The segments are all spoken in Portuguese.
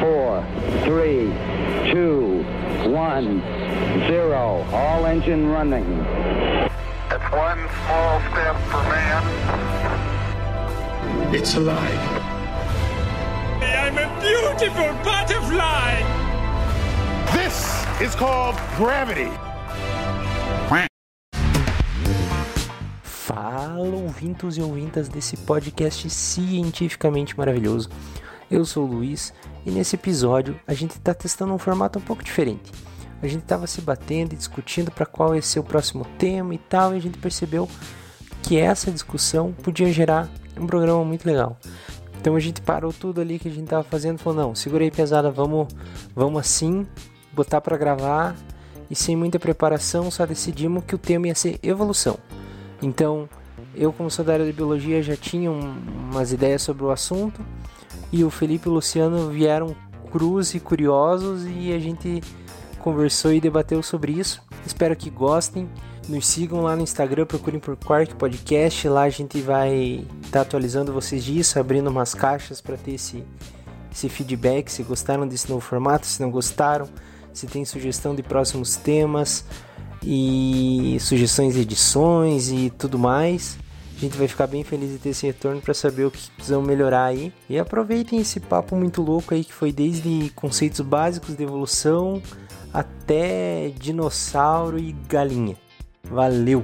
four, three, two, one, zero. All engine running. It's one small step for man. It's alive. I'm a beautiful butterfly. This is called gravity. Fala, ouvintos e ouvintas desse podcast cientificamente maravilhoso. Eu sou o Luiz e nesse episódio a gente está testando um formato um pouco diferente. A gente estava se batendo e discutindo para qual ia ser o próximo tema e tal, e a gente percebeu que essa discussão podia gerar um programa muito legal. Então a gente parou tudo ali que a gente estava fazendo falou: não, segura aí pesada, vamos, vamos assim, botar para gravar e sem muita preparação só decidimos que o tema ia ser evolução. Então, eu, como sou da área de biologia, já tinha um, umas ideias sobre o assunto e o Felipe e o Luciano vieram cruz e curiosos e a gente conversou e debateu sobre isso. Espero que gostem. Nos sigam lá no Instagram, procurem por Quark Podcast. Lá a gente vai estar tá atualizando vocês disso, abrindo umas caixas para ter esse, esse feedback. Se gostaram desse novo formato, se não gostaram, se tem sugestão de próximos temas e sugestões de edições e tudo mais. A gente vai ficar bem feliz de ter esse retorno para saber o que precisamos melhorar aí. E aproveitem esse papo muito louco aí que foi desde conceitos básicos de evolução até dinossauro e galinha. Valeu!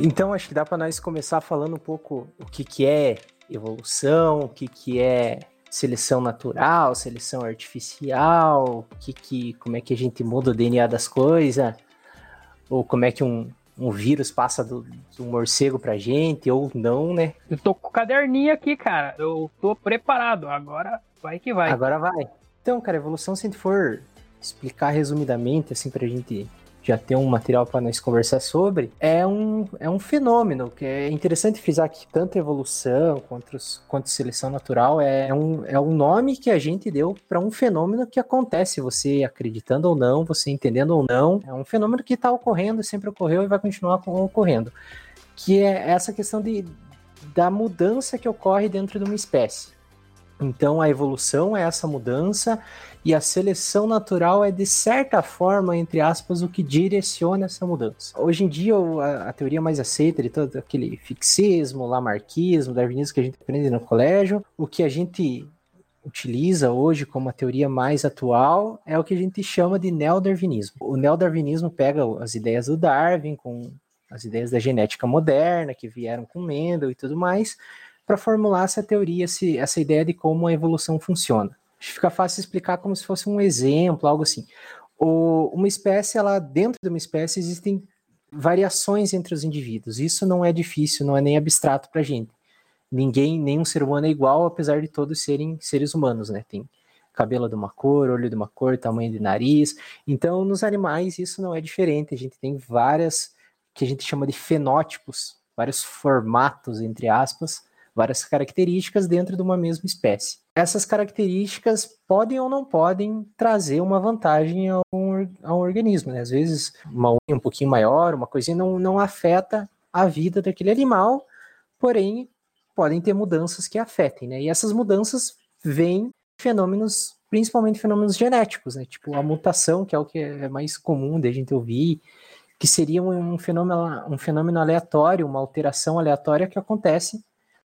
Então acho que dá para nós começar falando um pouco o que, que é evolução, o que, que é seleção natural, seleção artificial, que, que, como é que a gente muda o DNA das coisas, ou como é que um, um vírus passa do, do morcego pra gente, ou não, né? Eu tô com o caderninho aqui, cara. Eu tô preparado. Agora vai que vai. Agora vai. Então, cara, evolução, se a gente for explicar resumidamente, assim, pra gente já ter um material para nós conversar sobre, é um, é um fenômeno que é interessante frisar que tanto evolução quanto, quanto seleção natural é um, é um nome que a gente deu para um fenômeno que acontece, você acreditando ou não, você entendendo ou não, é um fenômeno que está ocorrendo, sempre ocorreu e vai continuar ocorrendo, que é essa questão de, da mudança que ocorre dentro de uma espécie. Então a evolução é essa mudança e a seleção natural é de certa forma, entre aspas, o que direciona essa mudança. Hoje em dia a, a teoria mais aceita de todo aquele fixismo, lamarquismo, darwinismo que a gente aprende no colégio, o que a gente utiliza hoje como a teoria mais atual é o que a gente chama de neodarwinismo. O neodarwinismo pega as ideias do Darwin com as ideias da genética moderna que vieram com Mendel e tudo mais, para formular essa teoria, essa ideia de como a evolução funciona. Fica fácil explicar como se fosse um exemplo, algo assim. O, uma espécie, ela dentro de uma espécie existem variações entre os indivíduos. Isso não é difícil, não é nem abstrato para a gente. Ninguém, nenhum ser humano é igual, apesar de todos serem seres humanos, né? Tem cabelo de uma cor, olho de uma cor, tamanho de nariz. Então, nos animais isso não é diferente. A gente tem várias que a gente chama de fenótipos, vários formatos entre aspas, várias características dentro de uma mesma espécie. Essas características podem ou não podem trazer uma vantagem a um, a um organismo. Né? Às vezes, uma unha um pouquinho maior, uma coisinha não, não afeta a vida daquele animal, porém, podem ter mudanças que afetem. Né? E essas mudanças vêm fenômenos, principalmente fenômenos genéticos, né? tipo a mutação, que é o que é mais comum de a gente ouvir, que seria um fenômeno, um fenômeno aleatório, uma alteração aleatória que acontece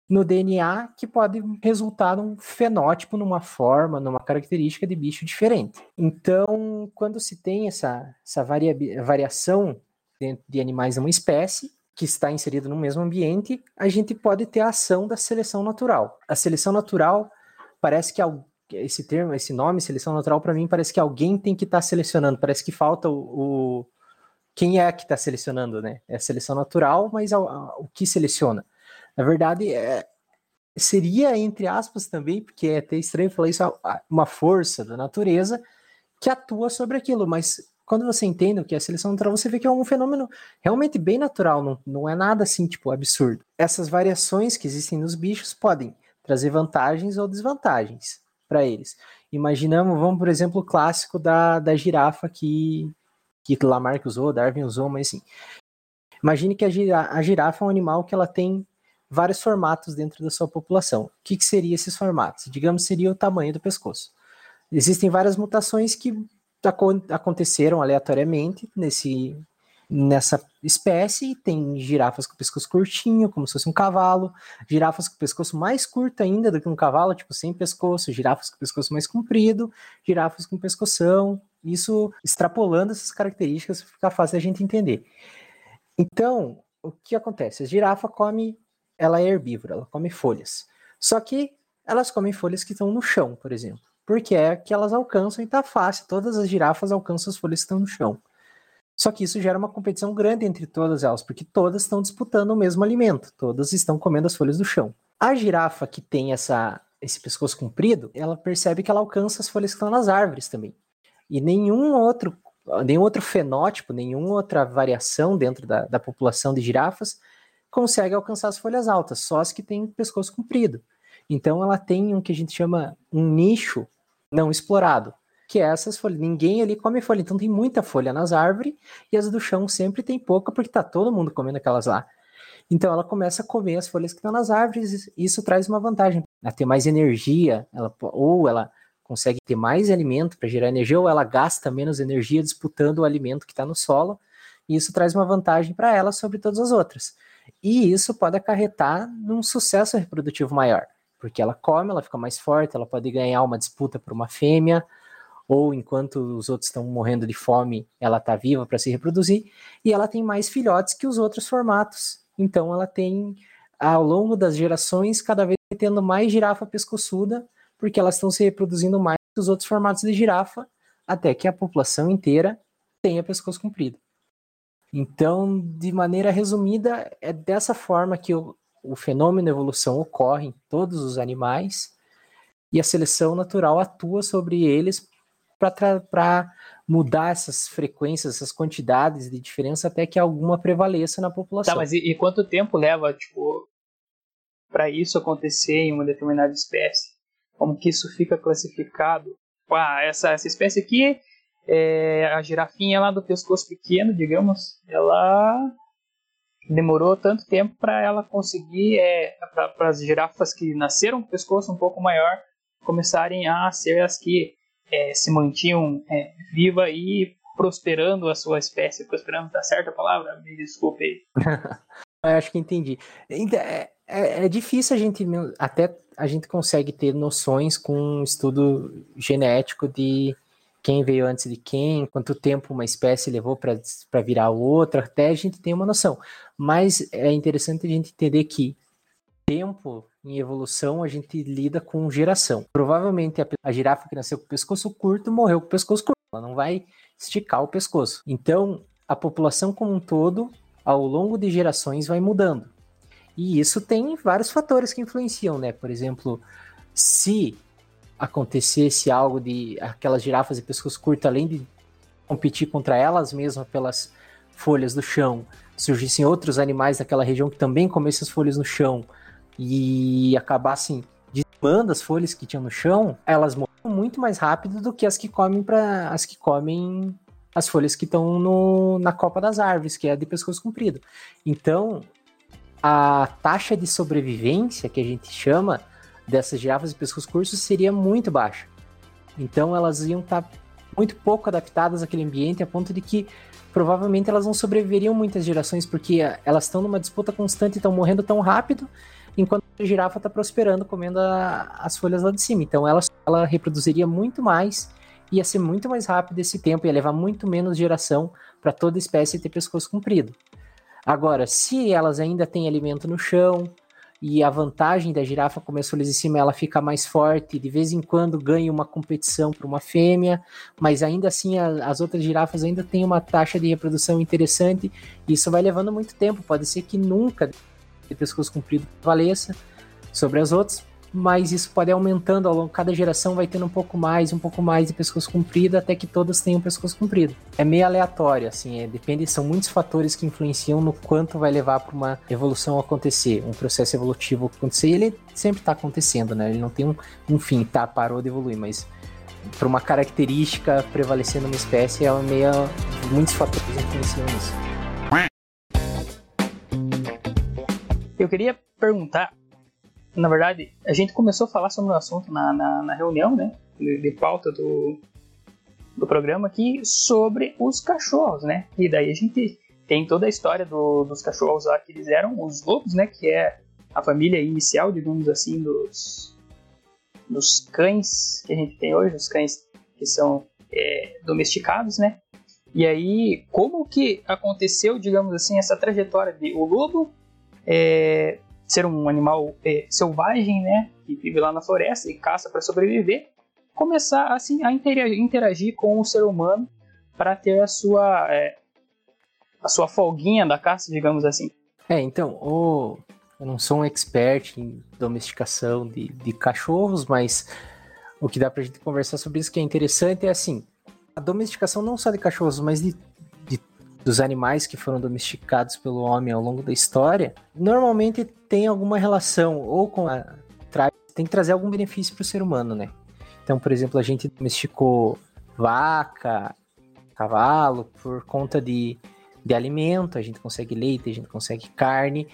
no DNA que pode resultar num fenótipo, numa forma, numa característica de bicho diferente. Então, quando se tem essa, essa varia, variação dentro de animais de uma espécie, que está inserido no mesmo ambiente, a gente pode ter a ação da seleção natural. A seleção natural parece que esse termo, esse nome, seleção natural, para mim parece que alguém tem que estar tá selecionando. Parece que falta o, o quem é que está selecionando, né? É a seleção natural, mas o que seleciona? Na verdade, é, seria, entre aspas, também, porque é até estranho falar isso, uma força da natureza que atua sobre aquilo, mas quando você entende o que é seleção natural, você vê que é um fenômeno realmente bem natural, não, não é nada assim, tipo, absurdo. Essas variações que existem nos bichos podem trazer vantagens ou desvantagens para eles. Imaginamos, vamos, por exemplo, o clássico da, da girafa que, que Lamarck usou, Darwin usou, mas assim, imagine que a girafa é um animal que ela tem vários formatos dentro da sua população. O que, que seria esses formatos? Digamos, seria o tamanho do pescoço. Existem várias mutações que aconteceram aleatoriamente nesse, nessa espécie. Tem girafas com pescoço curtinho, como se fosse um cavalo, girafas com pescoço mais curto ainda do que um cavalo, tipo sem pescoço, girafas com pescoço mais comprido, girafas com pescoção. Isso extrapolando essas características fica fácil a gente entender. Então, o que acontece? A girafa come ela é herbívora, ela come folhas. Só que elas comem folhas que estão no chão, por exemplo. Porque é que elas alcançam e tá fácil. Todas as girafas alcançam as folhas que estão no chão. Só que isso gera uma competição grande entre todas elas, porque todas estão disputando o mesmo alimento, todas estão comendo as folhas do chão. A girafa que tem essa, esse pescoço comprido, ela percebe que ela alcança as folhas que estão nas árvores também. E nenhum outro, nenhum outro fenótipo, nenhuma outra variação dentro da, da população de girafas consegue alcançar as folhas altas, só as que têm pescoço comprido. Então ela tem um que a gente chama um nicho não explorado, que é essas folhas. Ninguém ali come folha, então tem muita folha nas árvores e as do chão sempre tem pouca porque tá todo mundo comendo aquelas lá. Então ela começa a comer as folhas que estão nas árvores e isso traz uma vantagem. Ela tem mais energia, ela, ou ela consegue ter mais alimento para gerar energia, ou ela gasta menos energia disputando o alimento que está no solo, e isso traz uma vantagem para ela sobre todas as outras. E isso pode acarretar num sucesso reprodutivo maior, porque ela come, ela fica mais forte, ela pode ganhar uma disputa por uma fêmea, ou enquanto os outros estão morrendo de fome, ela está viva para se reproduzir, e ela tem mais filhotes que os outros formatos. Então ela tem, ao longo das gerações, cada vez tendo mais girafa pescoçuda, porque elas estão se reproduzindo mais que os outros formatos de girafa, até que a população inteira tenha pescoço comprido. Então, de maneira resumida, é dessa forma que o, o fenômeno evolução ocorre em todos os animais e a seleção natural atua sobre eles para mudar essas frequências, essas quantidades de diferença até que alguma prevaleça na população. Tá, mas e, e quanto tempo leva, tipo, para isso acontecer em uma determinada espécie? Como que isso fica classificado? Ah, essa, essa espécie aqui é, a girafinha lá do pescoço pequeno, digamos, ela demorou tanto tempo para ela conseguir, é, para as girafas que nasceram com o pescoço um pouco maior, começarem a ser as que é, se mantinham é, viva e prosperando a sua espécie. Prosperando, tá certa a palavra? Me desculpe aí. Acho que entendi. É, é, é, difícil a gente, até a gente consegue ter noções com um estudo genético de quem veio antes de quem, quanto tempo uma espécie levou para virar outra, até a gente tem uma noção. Mas é interessante a gente entender que tempo em evolução a gente lida com geração. Provavelmente a, a girafa que nasceu com o pescoço curto morreu com o pescoço curto, ela não vai esticar o pescoço. Então, a população como um todo, ao longo de gerações, vai mudando. E isso tem vários fatores que influenciam, né? Por exemplo, se acontecesse algo de aquelas girafas de pescoço curto, além de competir contra elas mesmas pelas folhas do chão, surgissem outros animais daquela região que também comessem as folhas no chão e acabassem dizimando as folhas que tinham no chão, elas morrem muito mais rápido do que as que comem para as que comem as folhas que estão na copa das árvores, que é de pescoço comprido. Então, a taxa de sobrevivência que a gente chama dessas girafas de pescoço curto seria muito baixa. Então elas iam estar tá muito pouco adaptadas àquele ambiente, a ponto de que provavelmente elas não sobreviveriam muitas gerações, porque elas estão numa disputa constante e estão morrendo tão rápido, enquanto a girafa está prosperando, comendo a, as folhas lá de cima. Então ela, ela reproduziria muito mais, ia ser muito mais rápido esse tempo, ia levar muito menos geração para toda espécie ter pescoço comprido. Agora, se elas ainda têm alimento no chão, e a vantagem da girafa comer folhas em cima ela fica mais forte, de vez em quando ganha uma competição para uma fêmea, mas ainda assim a, as outras girafas ainda têm uma taxa de reprodução interessante, e isso vai levando muito tempo, pode ser que nunca de pescoço comprido valeça sobre as outras, mas isso pode ir aumentando ao longo, cada geração vai tendo um pouco mais, um pouco mais de pescoço comprido, até que todas tenham pescoço comprido. É meio aleatório, assim, é, depende, são muitos fatores que influenciam no quanto vai levar para uma evolução acontecer, um processo evolutivo acontecer, e ele sempre está acontecendo, né? Ele não tem um, um fim, tá, parou de evoluir, mas para uma característica prevalecer numa espécie, é meio, muitos fatores influenciam nisso. Eu queria perguntar, na verdade, a gente começou a falar sobre o assunto na, na, na reunião, né, de, de pauta do, do programa aqui, sobre os cachorros, né, e daí a gente tem toda a história do, dos cachorros lá que eles eram os lobos, né, que é a família inicial, digamos assim, dos, dos cães que a gente tem hoje, os cães que são é, domesticados, né? E aí, como que aconteceu, digamos assim, essa trajetória de o lobo é, ser um animal é, selvagem, né, que vive lá na floresta e caça para sobreviver, começar assim a interagir, interagir, com o ser humano para ter a sua é, a sua folguinha da caça, digamos assim. É, então, o, eu não sou um expert em domesticação de, de cachorros, mas o que dá pra gente conversar sobre isso que é interessante é assim, a domesticação não só de cachorros, mas de, dos animais que foram domesticados pelo homem ao longo da história, normalmente tem alguma relação ou com a tem que trazer algum benefício para o ser humano, né? Então, por exemplo, a gente domesticou vaca, cavalo por conta de, de alimento, a gente consegue leite, a gente consegue carne.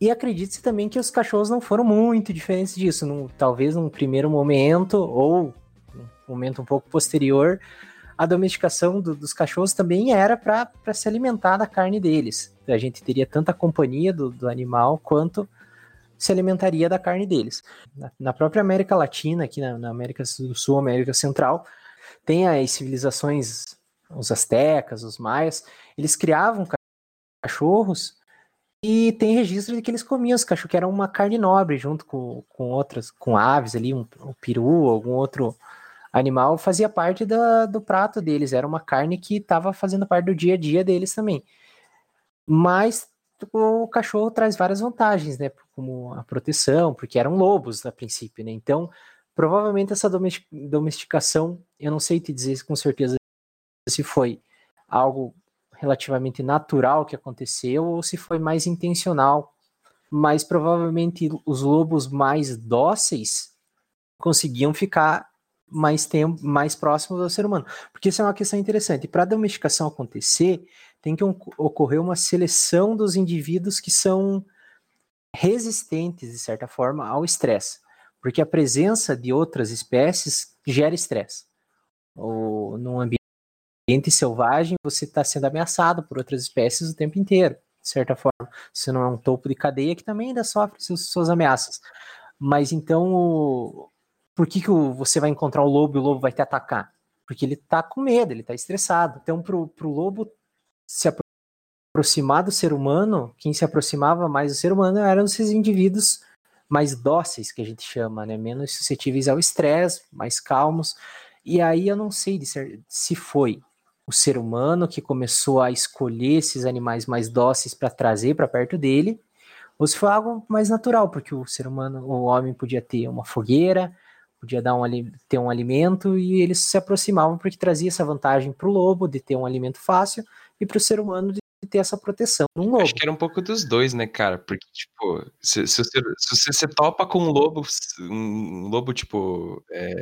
E acredite-se também que os cachorros não foram muito diferentes disso. Num, talvez num primeiro momento, ou um momento um pouco posterior, a domesticação do, dos cachorros também era para se alimentar da carne deles. A gente teria tanta companhia do, do animal quanto se alimentaria da carne deles. Na, na própria América Latina, aqui na, na, América do Sul, América Central, tem as civilizações, os astecas, os maias, eles criavam cachorros e tem registro de que eles comiam os cachorros, que era uma carne nobre, junto com, com outras, com aves ali, um, um peru, algum outro animal fazia parte da, do prato deles, era uma carne que estava fazendo parte do dia a dia deles também. Mas o cachorro traz várias vantagens, né? Como a proteção, porque eram lobos a princípio, né? Então, provavelmente essa domesticação, eu não sei te dizer com certeza se foi algo relativamente natural que aconteceu ou se foi mais intencional, mas provavelmente os lobos mais dóceis conseguiam ficar mais tempo, mais próximos ao ser humano. Porque isso é uma questão interessante. Para a domesticação acontecer, tem que ocorrer uma seleção dos indivíduos que são resistentes, de certa forma, ao estresse. Porque a presença de outras espécies gera estresse. Ou num ambiente selvagem, você está sendo ameaçado por outras espécies o tempo inteiro, de certa forma. Você não é um topo de cadeia que também ainda sofre suas ameaças. Mas então por que, que você vai encontrar o lobo e o lobo vai te atacar? Porque ele tá com medo, ele tá estressado. Então, pro, pro lobo se aproximar do ser humano, quem se aproximava mais do ser humano eram esses indivíduos mais dóceis, que a gente chama, né? Menos suscetíveis ao estresse, mais calmos. E aí eu não sei se foi o ser humano que começou a escolher esses animais mais dóceis para trazer para perto dele, ou se foi algo mais natural, porque o ser humano, o homem podia ter uma fogueira, podia dar um, ter um alimento e eles se aproximavam porque trazia essa vantagem para o lobo de ter um alimento fácil e para o ser humano de ter essa proteção num lobo. Acho que era um pouco dos dois, né, cara? Porque, tipo, se, se, você, se você topa com um lobo, um lobo, tipo, é,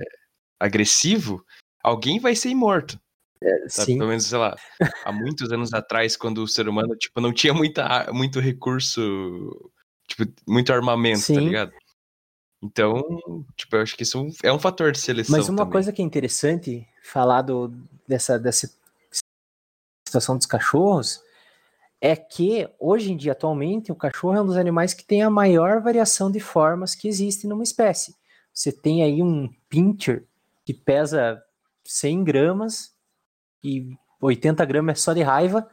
agressivo, alguém vai ser morto. É, sim. Pelo menos, sei lá, há muitos anos atrás, quando o ser humano, tipo, não tinha muita, muito recurso, tipo, muito armamento, tá sim. tá ligado? Então, tipo, eu acho que isso é um fator de seleção. Mas uma também. coisa que é interessante falar do, dessa, dessa situação dos cachorros é que hoje em dia, atualmente, o cachorro é um dos animais que tem a maior variação de formas que existe numa espécie. Você tem aí um pincher que pesa 100 gramas e 80 gramas é só de raiva.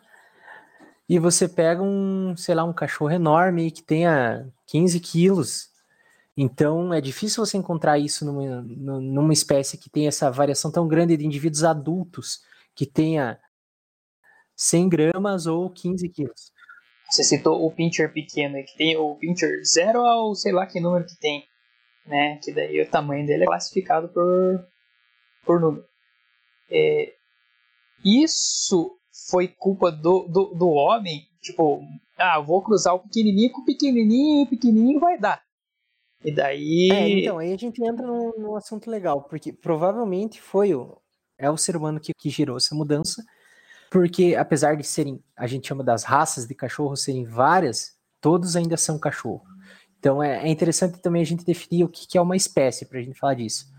E você pega um, sei lá, um cachorro enorme que tenha 15 quilos então é difícil você encontrar isso numa, numa espécie que tem essa variação tão grande de indivíduos adultos que tenha 100 gramas ou 15 quilos. Você citou o pincher pequeno, que tem o pincher zero ou sei lá que número que tem, né? Que daí o tamanho dele é classificado por, por número. É, isso foi culpa do, do, do homem? Tipo, ah, vou cruzar o pequenininho com o pequenininho, o pequenininho vai dar. E daí. É, então, aí a gente entra num, num assunto legal, porque provavelmente foi o. É o ser humano que, que gerou essa mudança, porque apesar de serem, a gente chama das raças de cachorro serem várias, todos ainda são cachorro. Então é, é interessante também a gente definir o que, que é uma espécie para a gente falar disso.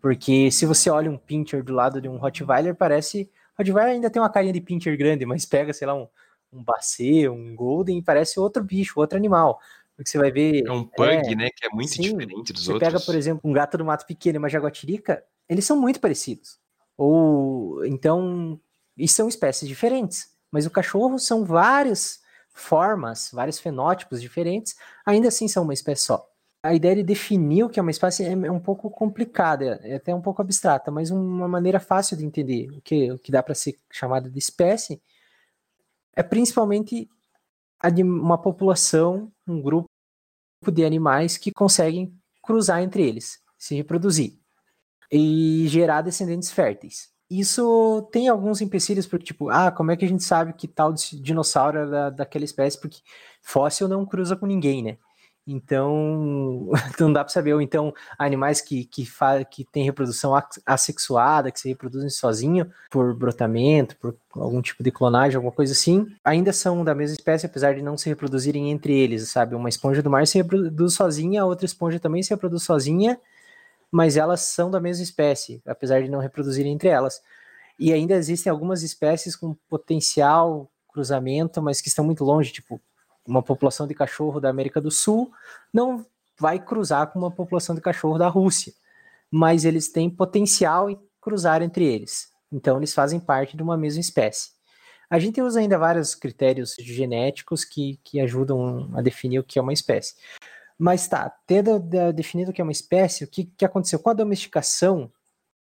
Porque se você olha um pincher do lado de um Rottweiler, parece. Rottweiler ainda tem uma carinha de pincher grande, mas pega, sei lá, um, um Bacê, um Golden, parece outro bicho, outro animal. Porque você vai ver. É um pug, é, né? Que é muito sim, diferente dos você outros. Você pega, por exemplo, um gato do mato pequeno e uma jaguatirica, eles são muito parecidos. Ou então. E são espécies diferentes. Mas o cachorro são várias formas, vários fenótipos diferentes, ainda assim são uma espécie só. A ideia de definir o que é uma espécie é, é um pouco complicada, é até um pouco abstrata, mas uma maneira fácil de entender o que, o que dá para ser chamada de espécie é principalmente uma população, um grupo de animais que conseguem cruzar entre eles, se reproduzir e gerar descendentes férteis. Isso tem alguns empecilhos, porque, tipo, ah, como é que a gente sabe que tal dinossauro é da, daquela espécie? Porque fóssil não cruza com ninguém, né? Então, não dá para saber. Ou então, animais que, que, que têm reprodução assexuada, que se reproduzem sozinho por brotamento, por algum tipo de clonagem, alguma coisa assim, ainda são da mesma espécie, apesar de não se reproduzirem entre eles, sabe? Uma esponja do mar se reproduz sozinha, a outra esponja também se reproduz sozinha, mas elas são da mesma espécie, apesar de não reproduzirem entre elas. E ainda existem algumas espécies com potencial cruzamento, mas que estão muito longe, tipo uma população de cachorro da América do Sul não vai cruzar com uma população de cachorro da Rússia, mas eles têm potencial em cruzar entre eles. Então eles fazem parte de uma mesma espécie. A gente usa ainda vários critérios genéticos que, que ajudam a definir o que é uma espécie. Mas tá, tendo definido o que é uma espécie, o que, que aconteceu? Com a domesticação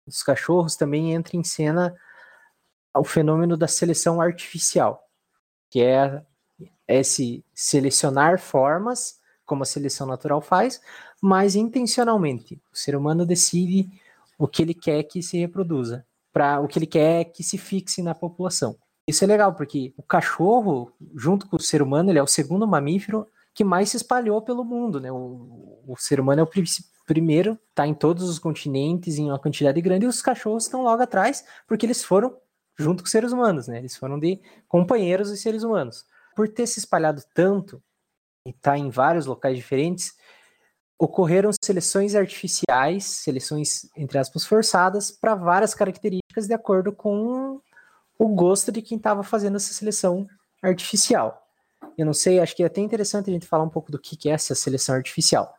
dos cachorros também entra em cena o fenômeno da seleção artificial, que é esse selecionar formas, como a seleção natural faz, mas intencionalmente. O ser humano decide o que ele quer que se reproduza, para o que ele quer que se fixe na população. Isso é legal, porque o cachorro, junto com o ser humano, ele é o segundo mamífero que mais se espalhou pelo mundo, né? O, o ser humano é o primeiro, está em todos os continentes, em uma quantidade grande, e os cachorros estão logo atrás, porque eles foram junto com os seres humanos, né? Eles foram de companheiros dos seres humanos por ter se espalhado tanto e estar tá em vários locais diferentes, ocorreram seleções artificiais, seleções, entre aspas, forçadas, para várias características de acordo com o gosto de quem estava fazendo essa seleção artificial. Eu não sei, acho que é até interessante a gente falar um pouco do que é essa seleção artificial,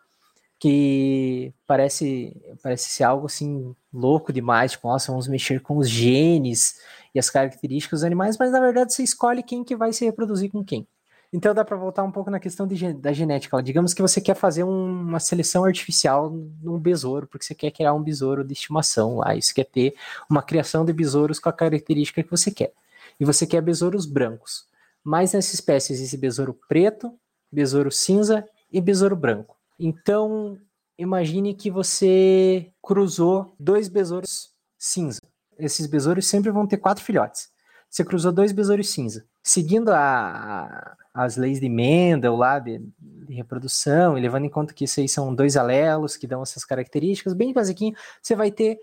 que parece, parece ser algo assim louco demais, tipo, nossa, vamos mexer com os genes e as características dos animais, mas na verdade você escolhe quem que vai se reproduzir com quem. Então dá para voltar um pouco na questão de, da genética. Digamos que você quer fazer um, uma seleção artificial num besouro, porque você quer criar um besouro de estimação lá, você quer ter uma criação de besouros com a característica que você quer. E você quer besouros brancos. Mas nessa espécie existe besouro preto, besouro cinza e besouro branco. Então, imagine que você cruzou dois besouros cinza esses besouros sempre vão ter quatro filhotes. Você cruzou dois besouros cinza. Seguindo a, as leis de Mendel lá de, de, reprodução, e levando em conta que isso aí são dois alelos que dão essas características, bem basiquinho, você vai ter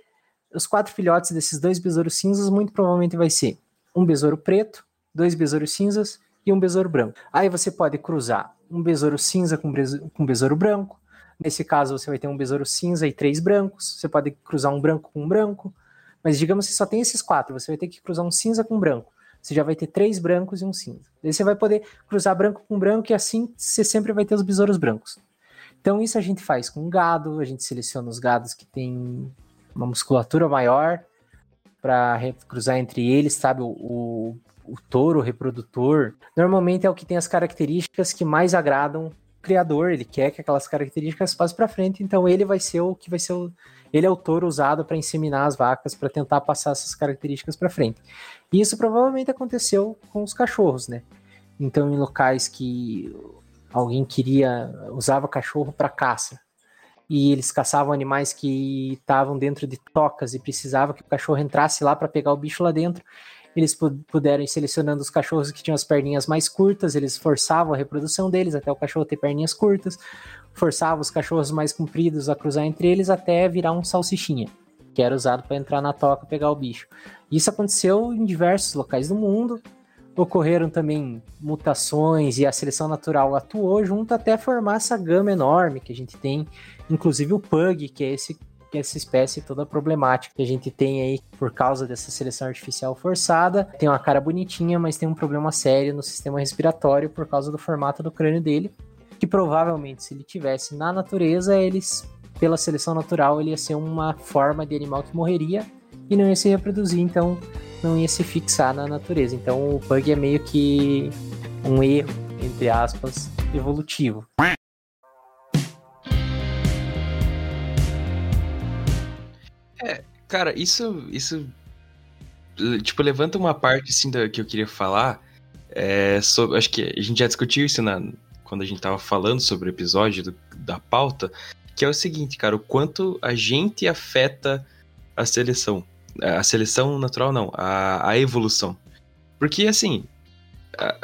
os quatro filhotes desses dois besouros cinzas, muito provavelmente vai ser um besouro preto, dois besouros cinzas e um besouro branco. Aí você pode cruzar um besouro cinza com, com besouro branco. Nesse caso, você vai ter um besouro cinza e três brancos. Você pode cruzar um branco com um branco. Mas digamos que só tem esses quatro, você vai ter que cruzar um cinza com branco. Você já vai ter três brancos e um cinza. Daí você vai poder cruzar branco com branco e assim você sempre vai ter os besouros brancos. Então isso a gente faz com gado, a gente seleciona os gados que têm uma musculatura maior para cruzar entre eles, sabe? O, o, o touro reprodutor normalmente é o que tem as características que mais agradam o criador. Ele quer que aquelas características passem para frente, então ele vai ser o que vai ser o ele é o touro usado para inseminar as vacas, para tentar passar essas características para frente. E isso provavelmente aconteceu com os cachorros, né? Então, em locais que alguém queria, usava cachorro para caça, e eles caçavam animais que estavam dentro de tocas e precisava que o cachorro entrasse lá para pegar o bicho lá dentro, eles puderam ir selecionando os cachorros que tinham as perninhas mais curtas, eles forçavam a reprodução deles até o cachorro ter perninhas curtas forçava os cachorros mais compridos a cruzar entre eles até virar um salsichinha, que era usado para entrar na toca e pegar o bicho. Isso aconteceu em diversos locais do mundo. ocorreram também mutações e a seleção natural atuou junto até formar essa gama enorme que a gente tem, inclusive o Pug, que é esse essa espécie toda problemática que a gente tem aí por causa dessa seleção artificial forçada. Tem uma cara bonitinha, mas tem um problema sério no sistema respiratório por causa do formato do crânio dele, que provavelmente se ele tivesse na natureza, eles pela seleção natural ele ia ser uma forma de animal que morreria e não ia se reproduzir, então não ia se fixar na natureza. Então o Pug é meio que um erro, entre aspas, evolutivo. Cara, isso, isso, tipo, levanta uma parte, assim, da, que eu queria falar, é, sobre, acho que a gente já discutiu isso na, quando a gente tava falando sobre o episódio do, da pauta, que é o seguinte, cara, o quanto a gente afeta a seleção. A seleção natural não, a, a evolução. Porque, assim, a,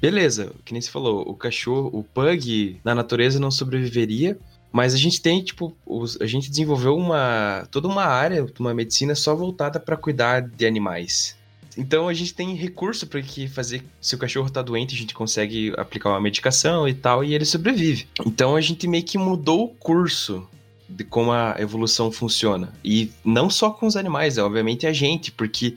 beleza, que nem você falou, o cachorro, o pug na natureza não sobreviveria, mas a gente tem, tipo, os, a gente desenvolveu uma toda uma área, uma medicina só voltada para cuidar de animais. Então a gente tem recurso para que fazer. Se o cachorro tá doente, a gente consegue aplicar uma medicação e tal, e ele sobrevive. Então a gente meio que mudou o curso de como a evolução funciona. E não só com os animais, é obviamente a gente, porque,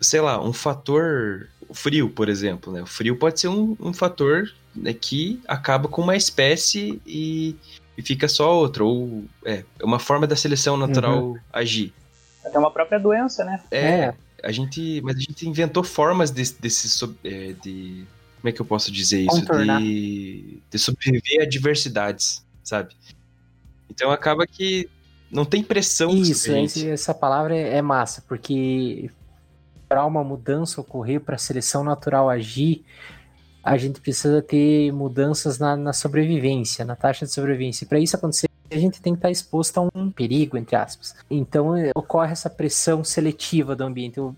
sei lá, um fator. frio, por exemplo, né? O frio pode ser um, um fator né, que acaba com uma espécie e e fica só outra. Ou é, é uma forma da seleção natural uhum. agir. Até uma própria doença, né? É, é. A gente, mas a gente inventou formas desse, desse é, de como é que eu posso dizer isso? De, de sobreviver a diversidades, sabe? Então acaba que não tem pressão. Isso, essa palavra é massa, porque para uma mudança ocorrer, para a seleção natural agir, a gente precisa ter mudanças na, na sobrevivência, na taxa de sobrevivência. Para isso acontecer, a gente tem que estar exposto a um perigo, entre aspas. Então é, ocorre essa pressão seletiva do ambiente. O,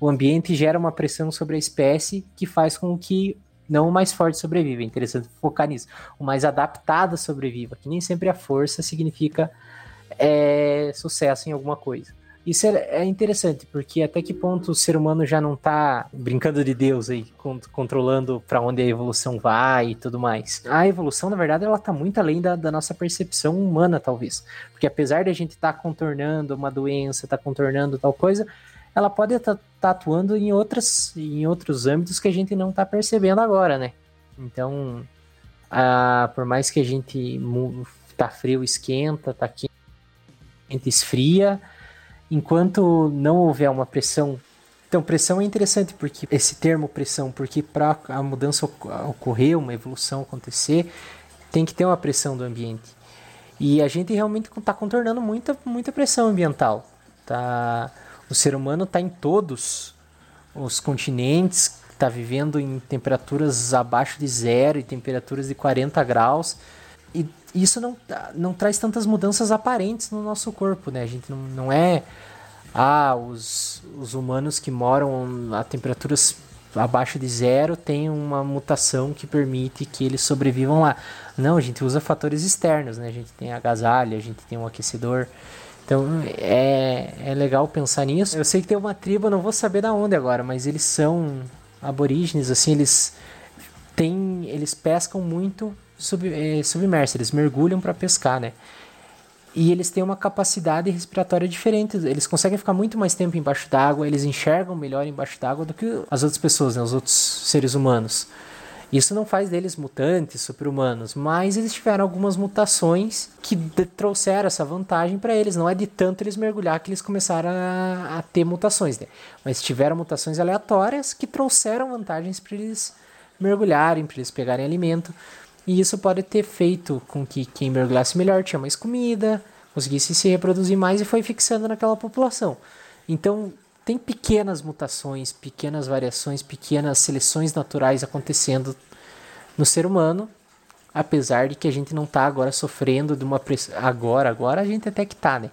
o ambiente gera uma pressão sobre a espécie que faz com que não o mais forte sobreviva. É interessante focar nisso. O mais adaptado sobreviva, que nem sempre a força significa é, sucesso em alguma coisa. Isso é, é interessante, porque até que ponto o ser humano já não tá brincando de Deus aí, controlando para onde a evolução vai e tudo mais. A evolução, na verdade, ela tá muito além da, da nossa percepção humana, talvez. Porque apesar de a gente estar tá contornando uma doença, tá contornando tal coisa, ela pode estar tá, tá atuando em, outras, em outros âmbitos que a gente não tá percebendo agora, né? Então, por mais que a gente tá frio, esquenta, tá quente, esfria, enquanto não houver uma pressão. Então, pressão é interessante porque esse termo pressão, porque para a mudança ocorrer, uma evolução acontecer, tem que ter uma pressão do ambiente. E a gente realmente está contornando muita, muita pressão ambiental. Tá? O ser humano está em todos os continentes, está vivendo em temperaturas abaixo de zero e temperaturas de 40 graus. E isso não, não traz tantas mudanças aparentes no nosso corpo, né? A gente não, não é. Ah, os, os humanos que moram a temperaturas abaixo de zero têm uma mutação que permite que eles sobrevivam lá. Não, a gente usa fatores externos, né? A gente tem agasalho, a gente tem um aquecedor. Então é, é legal pensar nisso. Eu sei que tem uma tribo, não vou saber da onde agora, mas eles são aborígenes, assim, eles têm, eles pescam muito sub, é, submerso, eles mergulham para pescar, né? E eles têm uma capacidade respiratória diferente. Eles conseguem ficar muito mais tempo embaixo d'água, eles enxergam melhor embaixo d'água do que as outras pessoas, né? os outros seres humanos. Isso não faz deles mutantes, super-humanos, mas eles tiveram algumas mutações que trouxeram essa vantagem para eles. Não é de tanto eles mergulhar que eles começaram a, a ter mutações, né? mas tiveram mutações aleatórias que trouxeram vantagens para eles mergulharem, para eles pegarem alimento. E isso pode ter feito com que quem mergulhasse melhor tinha mais comida, conseguisse se reproduzir mais e foi fixando naquela população. Então, tem pequenas mutações, pequenas variações, pequenas seleções naturais acontecendo no ser humano, apesar de que a gente não está agora sofrendo de uma pressão. Agora, agora a gente até que está, né?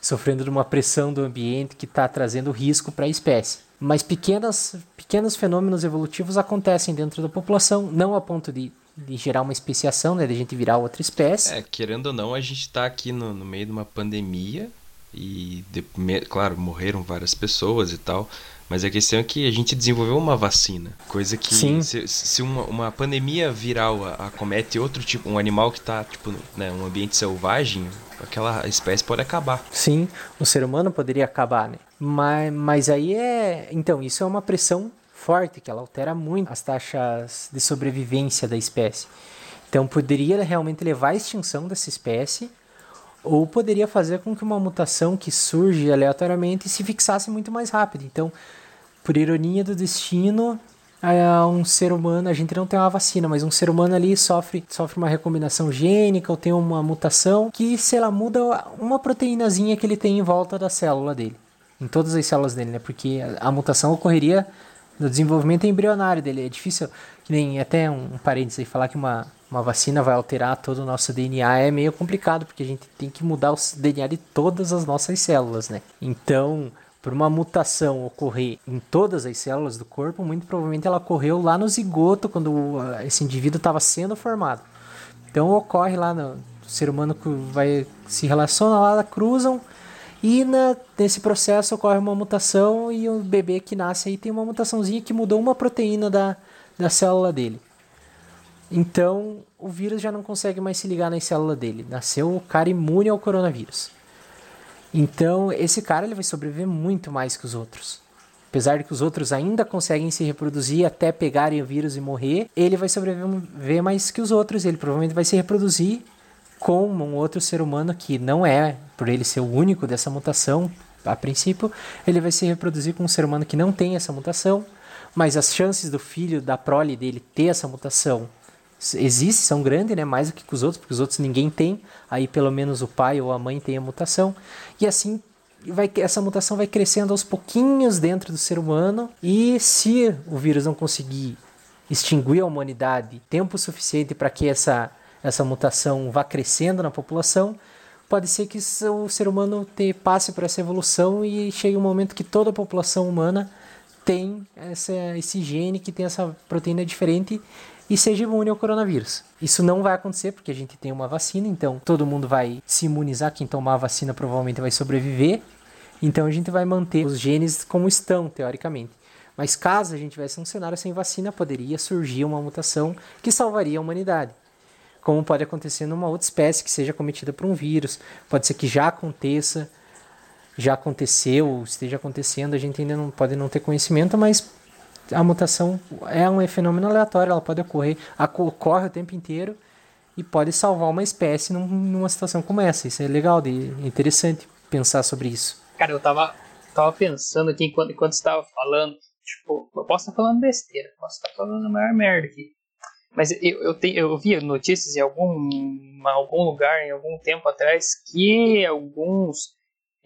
Sofrendo de uma pressão do ambiente que está trazendo risco para a espécie. Mas pequenas, pequenos fenômenos evolutivos acontecem dentro da população, não a ponto de de gerar uma especiação, né? De a gente virar outra espécie. É, querendo ou não, a gente tá aqui no, no meio de uma pandemia E, de, me, claro, morreram várias pessoas e tal. Mas a questão é que a gente desenvolveu uma vacina. Coisa que Sim. se, se uma, uma pandemia viral acomete outro tipo, um animal que está tipo, né, um ambiente selvagem, aquela espécie pode acabar. Sim, o ser humano poderia acabar, né? Mas, mas aí é. Então, isso é uma pressão forte, que ela altera muito as taxas de sobrevivência da espécie. Então, poderia realmente levar à extinção dessa espécie, ou poderia fazer com que uma mutação que surge aleatoriamente se fixasse muito mais rápido. Então, por ironia do destino, um ser humano, a gente não tem uma vacina, mas um ser humano ali sofre, sofre uma recombinação gênica ou tem uma mutação que, sei lá, muda uma proteínazinha que ele tem em volta da célula dele. Em todas as células dele, né? Porque a mutação ocorreria no desenvolvimento embrionário dele. É difícil, que nem até um parênteses aí, falar que uma, uma vacina vai alterar todo o nosso DNA é meio complicado, porque a gente tem que mudar o DNA de todas as nossas células, né? Então, por uma mutação ocorrer em todas as células do corpo, muito provavelmente ela ocorreu lá no zigoto, quando esse indivíduo estava sendo formado. Então ocorre lá no ser humano que vai se relaciona lá, cruzam e na, nesse processo ocorre uma mutação e o bebê que nasce aí tem uma mutaçãozinha que mudou uma proteína da, da célula dele. Então o vírus já não consegue mais se ligar na célula dele. Nasceu o cara imune ao coronavírus. Então, esse cara ele vai sobreviver muito mais que os outros. Apesar de que os outros ainda conseguem se reproduzir até pegarem o vírus e morrer, ele vai sobreviver mais que os outros. Ele provavelmente vai se reproduzir com um outro ser humano que não é, por ele ser o único dessa mutação, a princípio, ele vai se reproduzir com um ser humano que não tem essa mutação, mas as chances do filho, da prole dele ter essa mutação existe, são grandes, né? Mais do que com os outros, porque os outros ninguém tem. Aí pelo menos o pai ou a mãe tem a mutação. E assim vai essa mutação vai crescendo aos pouquinhos dentro do ser humano. E se o vírus não conseguir extinguir a humanidade tempo suficiente para que essa essa mutação vá crescendo na população, pode ser que o ser humano te, passe por essa evolução e chegue um momento que toda a população humana tem essa, esse gene que tem essa proteína diferente e seja imune ao coronavírus. Isso não vai acontecer porque a gente tem uma vacina, então todo mundo vai se imunizar. Quem tomar a vacina provavelmente vai sobreviver. Então a gente vai manter os genes como estão, teoricamente. Mas caso a gente tivesse um cenário sem vacina, poderia surgir uma mutação que salvaria a humanidade. Como pode acontecer numa outra espécie que seja cometida por um vírus. Pode ser que já aconteça, já aconteceu, esteja acontecendo, a gente ainda não pode não ter conhecimento, mas a mutação é um fenômeno aleatório, ela pode ocorrer, ocorre o tempo inteiro e pode salvar uma espécie numa situação como essa. Isso é legal, de, é interessante pensar sobre isso. Cara, eu tava, tava pensando aqui enquanto, enquanto você tava falando, tipo, eu posso estar falando besteira, posso estar falando a maior merda aqui. Mas eu, eu, te, eu vi notícias em algum, algum lugar, em algum tempo atrás, que alguns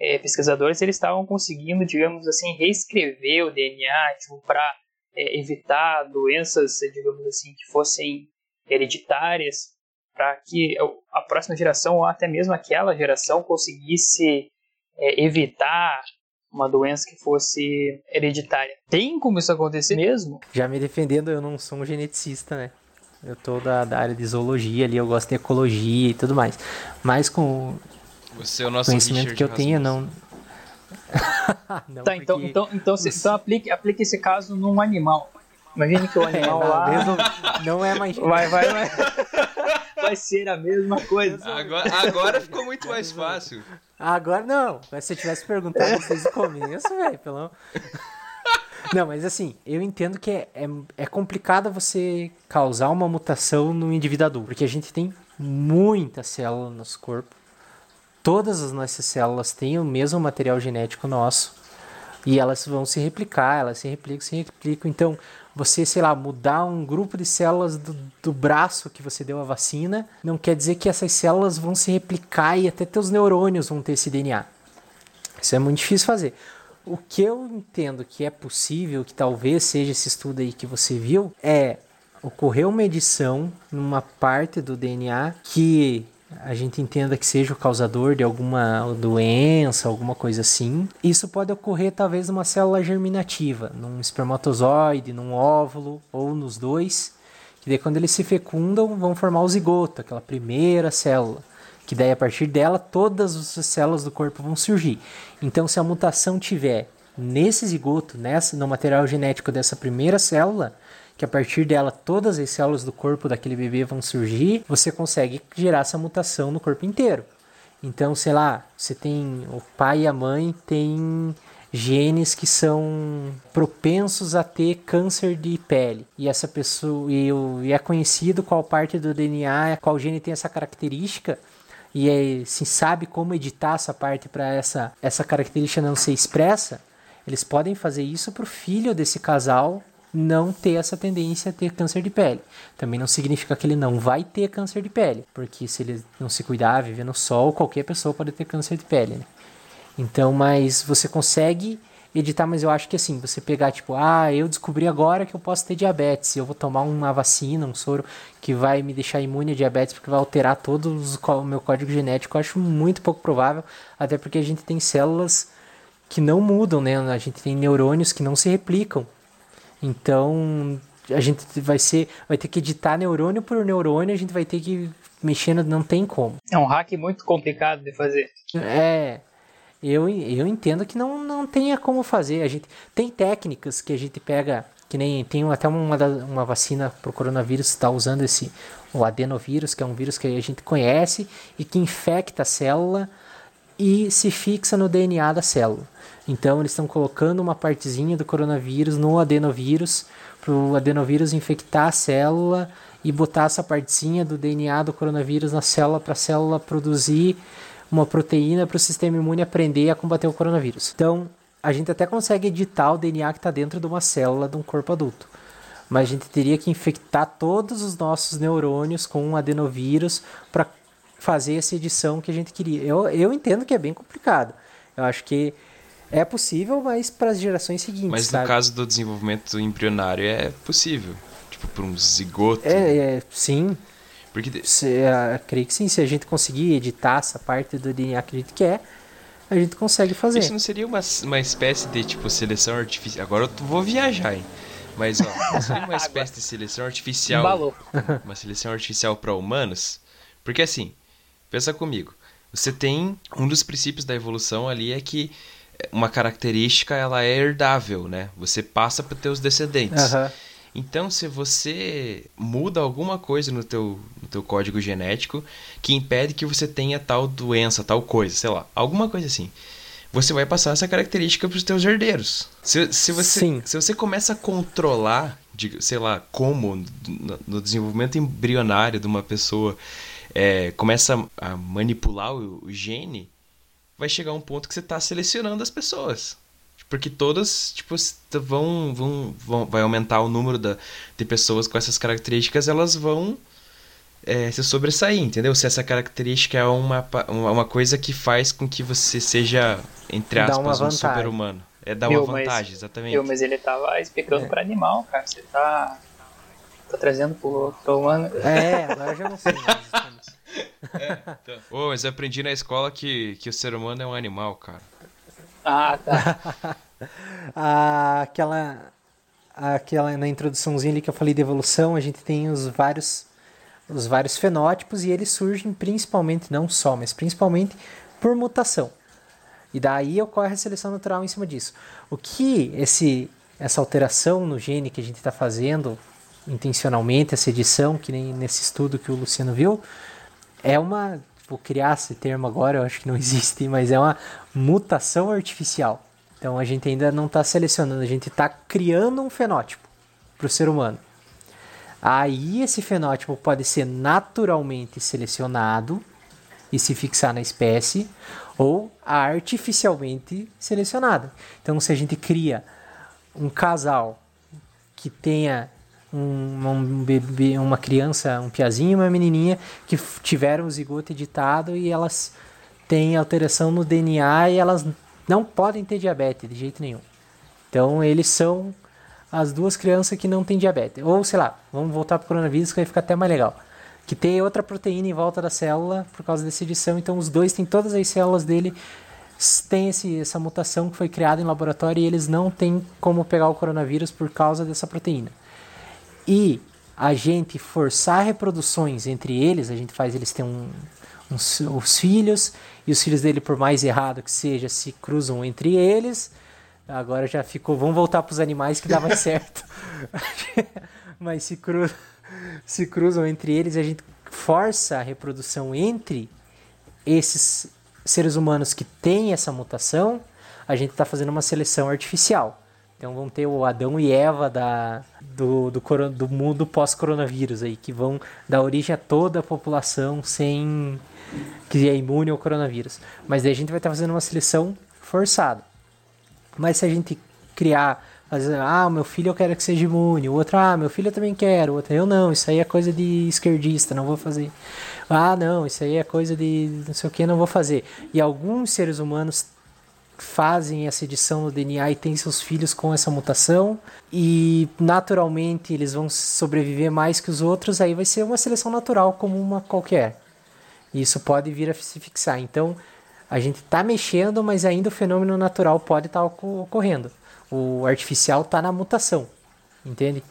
é, pesquisadores eles estavam conseguindo, digamos assim, reescrever o DNA tipo, para é, evitar doenças, digamos assim, que fossem hereditárias, para que a próxima geração ou até mesmo aquela geração conseguisse é, evitar uma doença que fosse hereditária. Tem como isso acontecer mesmo? Já me defendendo, eu não sou um geneticista, né? Eu tô da, da área de zoologia ali, eu gosto de ecologia e tudo mais. Mas com Você é o nosso conhecimento Richard que eu tenho, não, Não, tá, então, porque- então, então, você, então aplique, aplique esse caso num animal. Imagine que o É, animal não, lá mesmo- não é mais. vai, vai, vai, vai ser a mesma coisa. Agora, agora ficou muito mais fácil. Agora não. Mas se eu tivesse perguntado desde o começo, velho, pelo. Não, mas assim, eu entendo que é, é, é complicado você causar uma mutação no indivíduo adulto, porque a gente tem muita célula no nosso corpo. Todas as nossas células têm o mesmo material genético nosso. E elas vão se replicar, elas se replicam, se replicam. Então, você, sei lá, mudar um grupo de células do, do braço que você deu a vacina, não quer dizer que essas células vão se replicar e até teus neurônios vão ter esse DNA. Isso é muito difícil fazer. O que eu entendo que é possível, que talvez seja esse estudo aí que você viu, é ocorrer uma edição numa parte do DNA que a gente entenda que seja o causador de alguma doença, alguma coisa assim. Isso pode ocorrer talvez numa célula germinativa, num espermatozoide, num óvulo ou nos dois, que daí quando eles se fecundam vão formar o zigoto, aquela primeira célula. Que daí a partir dela todas as células do corpo vão surgir. Então se a mutação tiver nesse zigoto, nessa, no material genético dessa primeira célula, que a partir dela todas as células do corpo daquele bebê vão surgir, você consegue gerar essa mutação no corpo inteiro. Então, sei lá, você tem o pai e a mãe têm genes que são propensos a ter câncer de pele. E essa pessoa e, e é conhecido qual parte do DNA, qual gene tem essa característica e é, se sabe como editar essa parte para essa essa característica não ser expressa, eles podem fazer isso para o filho desse casal não ter essa tendência a ter câncer de pele. Também não significa que ele não vai ter câncer de pele, porque se ele não se cuidar, viver no sol, qualquer pessoa pode ter câncer de pele. Né? Então, mas você consegue editar, mas eu acho que assim, você pegar tipo, ah, eu descobri agora que eu posso ter diabetes, eu vou tomar uma vacina, um soro que vai me deixar imune a diabetes porque vai alterar todo o meu código genético, eu acho muito pouco provável, até porque a gente tem células que não mudam, né? A gente tem neurônios que não se replicam. Então, a gente vai ser vai ter que editar neurônio por neurônio, a gente vai ter que mexendo, não tem como. É um hack muito complicado de fazer. É, eu, eu entendo que não, não tenha como fazer. A gente tem técnicas que a gente pega, que nem tem até uma, uma vacina para o coronavírus está usando esse o adenovírus, que é um vírus que a gente conhece e que infecta a célula e se fixa no DNA da célula. Então eles estão colocando uma partezinha do coronavírus no adenovírus para o adenovírus infectar a célula e botar essa partezinha do DNA do coronavírus na célula para a célula produzir uma proteína para o sistema imune aprender a combater o coronavírus. Então, a gente até consegue editar o DNA que está dentro de uma célula de um corpo adulto. Mas a gente teria que infectar todos os nossos neurônios com um adenovírus para fazer essa edição que a gente queria. Eu, eu entendo que é bem complicado. Eu acho que é possível, mas para as gerações seguintes. Mas sabe? no caso do desenvolvimento embrionário é possível. Tipo, por um zigoto. É, é sim. Porque... Se, uh, creio que sim, se a gente conseguir editar essa parte do DNA que a gente quer, a gente consegue fazer. Isso não seria uma, uma espécie de tipo seleção artificial? Agora eu vou viajar, hein? Mas ó, seria uma espécie de seleção artificial. Balou. Uma seleção artificial para humanos? Porque assim, pensa comigo. Você tem um dos princípios da evolução ali é que uma característica ela é herdável, né? Você passa para teus descendentes. Aham. Então, se você muda alguma coisa no teu, no teu código genético que impede que você tenha tal doença, tal coisa, sei lá, alguma coisa assim, você vai passar essa característica para os teus herdeiros. Se, se, você, Sim. se você começa a controlar, de, sei lá, como no, no desenvolvimento embrionário de uma pessoa é, começa a manipular o, o gene, vai chegar um ponto que você está selecionando as pessoas. Porque todas, tipo, vão, vão, vão vai aumentar o número da, de pessoas com essas características, elas vão é, se sobressair, entendeu? Se essa característica é uma, uma coisa que faz com que você seja, entre aspas, uma um super-humano. É dar Meu, uma mas- vantagem, exatamente. Viu, mas ele tava explicando É. pra animal, cara. Você tá. Tá trazendo pro, pro humano. É, agora eu já não sei mais. estamos- Ô, mas eu aprendi na escola que, que o ser humano é um animal, cara. Ah, tá. Aquela, aquela na introduçãozinha ali que eu falei de evolução, a gente tem os vários, os vários fenótipos e eles surgem principalmente, não só, mas principalmente por mutação. E daí ocorre a seleção natural em cima disso. O que esse, essa alteração no gene que a gente está fazendo intencionalmente, essa edição, que nem nesse estudo que o Luciano viu, é uma. Vou criar esse termo agora, eu acho que não existe, mas é uma mutação artificial. Então a gente ainda não está selecionando, a gente está criando um fenótipo para o ser humano. Aí esse fenótipo pode ser naturalmente selecionado e se fixar na espécie, ou artificialmente selecionado. Então, se a gente cria um casal que tenha um, um bebê, uma criança, um piazinho e uma menininha que tiveram o zigoto editado e elas têm alteração no DNA e elas não podem ter diabetes de jeito nenhum. Então, eles são as duas crianças que não têm diabetes. Ou, sei lá, vamos voltar para o coronavírus que vai ficar até mais legal. Que tem outra proteína em volta da célula por causa dessa edição. Então, os dois têm todas as células dele. Tem esse, essa mutação que foi criada em laboratório e eles não têm como pegar o coronavírus por causa dessa proteína. E a gente forçar reproduções entre eles, a gente faz eles ter um, os, os filhos, e os filhos dele, por mais errado que seja, se cruzam entre eles. Agora já ficou. Vamos voltar para os animais que dá mais certo. Mas se, cru, se cruzam entre eles, a gente força a reprodução entre esses seres humanos que têm essa mutação. A gente está fazendo uma seleção artificial. Então vão ter o Adão e Eva da, do, do, do mundo pós-coronavírus aí, que vão dar origem a toda a população sem que é imune ao coronavírus. Mas daí a gente vai estar fazendo uma seleção forçada. Mas se a gente criar, fazer, ah, meu filho eu quero que seja imune, o outro, ah, meu filho eu também quero, o outro, eu não, isso aí é coisa de esquerdista, não vou fazer. Ah, não, isso aí é coisa de não sei o que, não vou fazer. E alguns seres humanos fazem essa edição no DNA e têm seus filhos com essa mutação e naturalmente eles vão sobreviver mais que os outros, aí vai ser uma seleção natural como uma qualquer. E isso pode vir a se fixar. Então, a gente está mexendo, mas ainda o fenômeno natural pode estar tá ocorrendo. O artificial está na mutação, entende?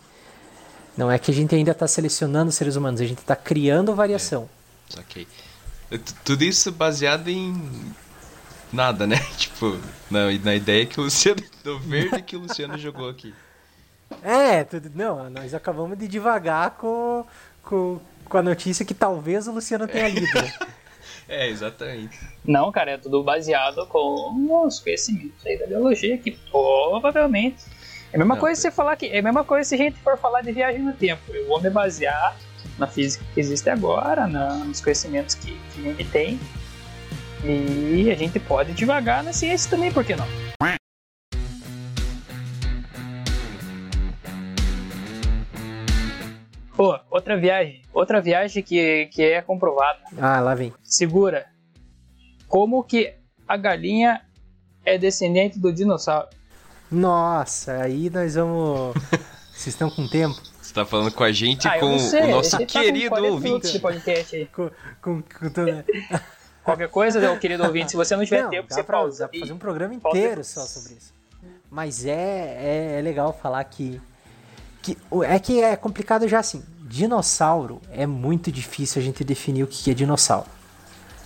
Não é que a gente ainda está selecionando seres humanos, a gente está criando variação. É, ok. Tudo isso baseado em nada, né? Tipo, na, na ideia que o Luciano. do verde que o Luciano jogou aqui. É, tudo, não, nós acabamos de devagar com, com, com a notícia que talvez o Luciano tenha lido. é, exatamente. Não, cara, é tudo baseado com os conhecimentos aí da biologia, que provavelmente. É a mesma não, coisa se você falar que. É a mesma coisa se a gente for falar de viagem no tempo. Eu vou me basear na física que existe agora, na, nos conhecimentos que, que a gente tem e a gente pode devagar na ciência também, por que não? Pô, outra viagem. Outra viagem que, que é comprovada. Ah, lá vem. Segura. Como que a galinha é descendente do dinossauro? Nossa, aí nós vamos. Vocês estão com tempo? Você tá falando com a gente ah, com o nosso tá querido ouvinte. Com, com, com toda... Qualquer coisa, meu querido ouvinte, se você não tiver não, tempo, você pra, pausa. Dá pra fazer um programa inteiro só sobre isso. Mas é, é, é, legal falar que, que. É que é complicado já assim. Dinossauro é muito difícil a gente definir o que é dinossauro.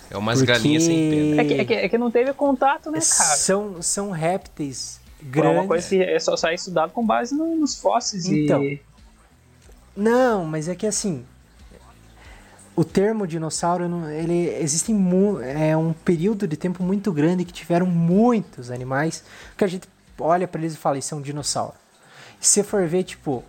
É umas Porque... galinhas sem pena. É que, é, que, é que não teve contato, né, cara? São, são répteis grandes. É uma coisa que é só sair estudado com base nos fósseis então, e... Não, mas é que assim, o termo dinossauro, ele existe é um período de tempo muito grande que tiveram muitos animais que a gente olha para eles e fala, isso é um dinossauro. Se for ver, tipo,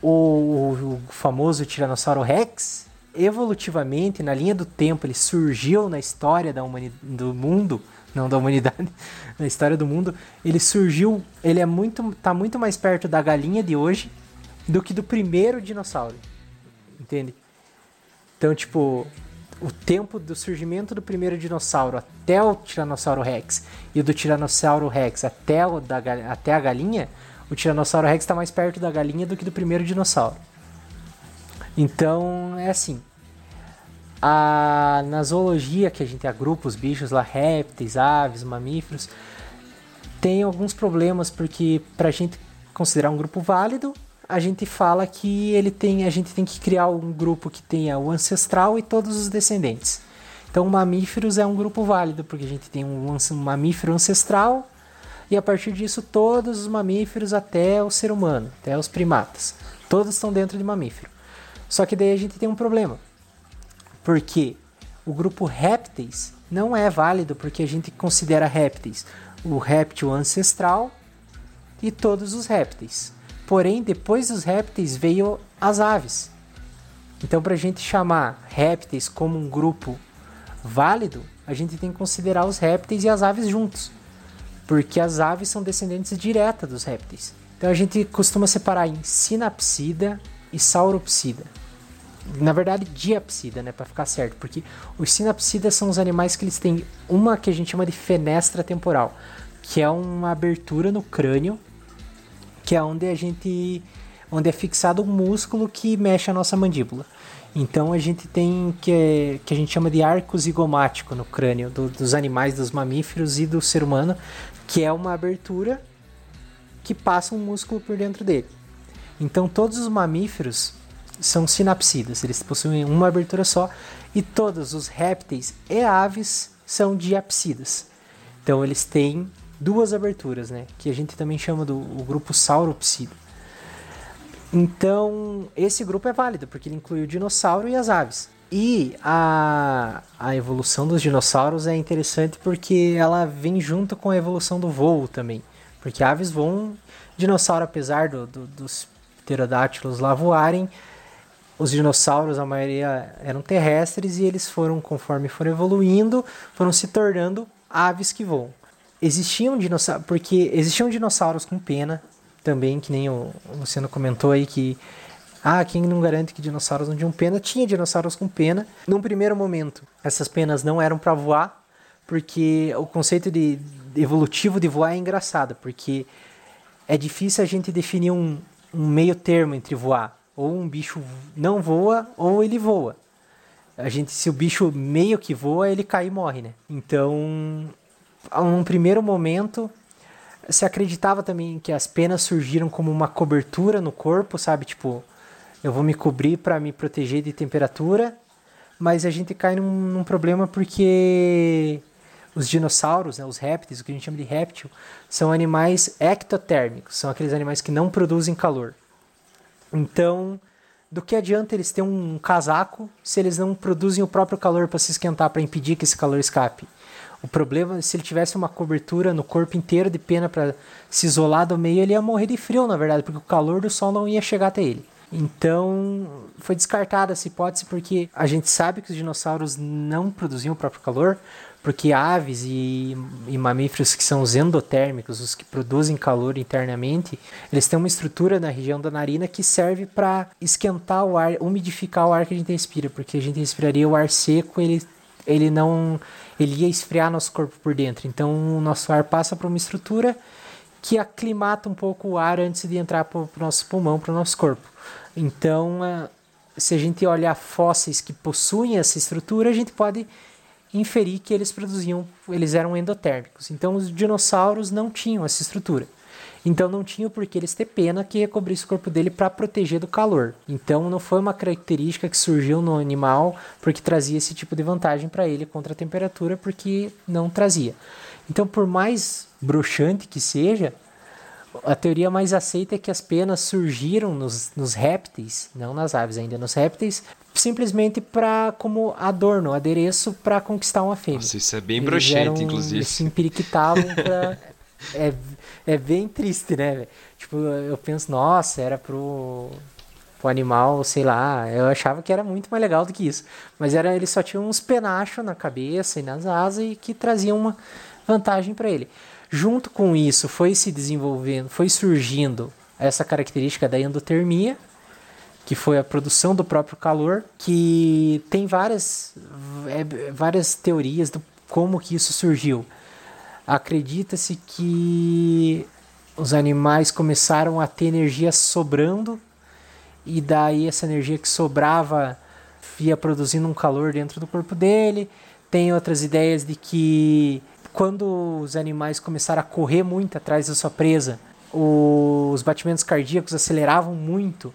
o, o, famoso Tiranossauro Rex, evolutivamente, na linha do tempo, ele surgiu na história da do mundo, não da humanidade, na história do mundo, ele surgiu, ele é muito, tá muito mais perto da galinha de hoje do que do primeiro dinossauro. Entende? Então, tipo, o tempo do surgimento do primeiro dinossauro até o Tiranossauro Rex e do Tiranossauro Rex até, o da, até a galinha, o Tiranossauro Rex está mais perto da galinha do que do primeiro dinossauro. Então, é assim. A, na zoologia, que a gente agrupa os bichos lá, répteis, aves, mamíferos, tem alguns problemas, porque para a gente considerar um grupo válido, a gente fala que ele tem, a gente tem que criar um grupo que tenha o ancestral e todos os descendentes. Então, mamíferos é um grupo válido, porque a gente tem um, um mamífero ancestral e a partir disso todos os mamíferos até o ser humano, até os primatas. Todos estão dentro de mamífero. Só que daí a gente tem um problema. Porque o grupo répteis não é válido porque a gente considera répteis o réptil ancestral e todos os répteis. Porém, depois dos répteis veio as aves. Então, para a gente chamar répteis como um grupo válido, a gente tem que considerar os répteis e as aves juntos, porque as aves são descendentes diretas dos répteis. Então, a gente costuma separar em sinapsida e sauropsida. Na verdade, diapsida, né, para ficar certo, porque os sinapsidas são os animais que eles têm uma que a gente chama de fenestra temporal, que é uma abertura no crânio que é onde a gente onde é fixado um músculo que mexe a nossa mandíbula. Então a gente tem que, que a gente chama de arco zigomático no crânio do, dos animais, dos mamíferos e do ser humano, que é uma abertura que passa um músculo por dentro dele. Então todos os mamíferos são sinapsidas, eles possuem uma abertura só E todos os répteis e aves são diapsidas. Então eles têm duas aberturas, né? Que a gente também chama do grupo sauropsida. Então, esse grupo é válido, porque ele inclui o dinossauro e as aves. E a, a evolução dos dinossauros é interessante porque ela vem junto com a evolução do voo também. Porque aves voam, dinossauro, apesar do, do, dos pterodátilos lá voarem, os dinossauros, a maioria eram terrestres e eles foram, conforme foram evoluindo, foram se tornando aves que voam. Existiam dinossauros, porque existiam dinossauros com pena também, que nem o Luciano comentou aí que ah, quem não garante que dinossauros não tinham pena? Tinha dinossauros com pena. Num primeiro momento, essas penas não eram para voar, porque o conceito de, evolutivo de voar é engraçado, porque é difícil a gente definir um, um meio termo entre voar. Ou um bicho não voa, ou ele voa. A gente, se o bicho meio que voa, ele cai e morre, né? Então, num primeiro momento, se acreditava também que as penas surgiram como uma cobertura no corpo, sabe? Tipo, eu vou me cobrir para me proteger de temperatura, mas a gente cai num, num, problema porque os dinossauros, né, os répteis, o que a gente chama de réptil, são animais ectotérmicos, são aqueles animais que não produzem calor. Então, do que adianta eles terem um casaco se eles não produzem o próprio calor para se esquentar, para impedir que esse calor escape? O problema, se ele tivesse uma cobertura no corpo inteiro de pena para se isolar do meio, ele ia morrer de frio, na verdade, porque o calor do sol não ia chegar até ele. Então, foi descartada essa hipótese porque a gente sabe que os dinossauros não produziam o próprio calor, porque aves e, e, mamíferos que são os endotérmicos, os que produzem calor internamente, eles têm uma estrutura na região da narina que serve para esquentar o ar, umidificar o ar que a gente respira, porque a gente respiraria o ar seco, ele, ele não ele ia esfriar nosso corpo por dentro. Então, o nosso ar passa por uma estrutura que aclimata um pouco o ar antes de entrar para o nosso pulmão, para o nosso corpo. Então, se a gente olhar fósseis que possuem essa estrutura, a gente pode inferir que eles produziam, eles eram endotérmicos. Então, os dinossauros não tinham essa estrutura. Então, não tinham por que eles ter pena que recobrisse o corpo dele para proteger do calor. Então, não foi uma característica que surgiu no animal porque trazia esse tipo de vantagem para ele contra a temperatura, porque não trazia. Então, por mais bruxante que seja, a teoria mais aceita é que as penas surgiram nos, nos répteis, não nas aves ainda, nos répteis, simplesmente para como adorno, adereço para conquistar uma fêmea. Nossa, isso é bem broxante, inclusive. Eles se empiriquitavam pra... é, é bem triste, né? Tipo, eu penso, nossa, era pro, pro animal, sei lá, eu achava que era muito mais legal do que isso. Mas era ele só tinha uns penachos na cabeça e nas asas e que traziam uma vantagem para ele. Junto com isso, foi se desenvolvendo, foi surgindo essa característica da endotermia, que foi a produção do próprio calor, que tem várias, é, várias teorias do como que isso surgiu. Acredita-se que os animais começaram a ter energia sobrando e daí essa energia que sobrava ia produzindo um calor dentro do corpo dele. Tem outras ideias de que quando os animais começaram a correr muito atrás da sua presa, os batimentos cardíacos aceleravam muito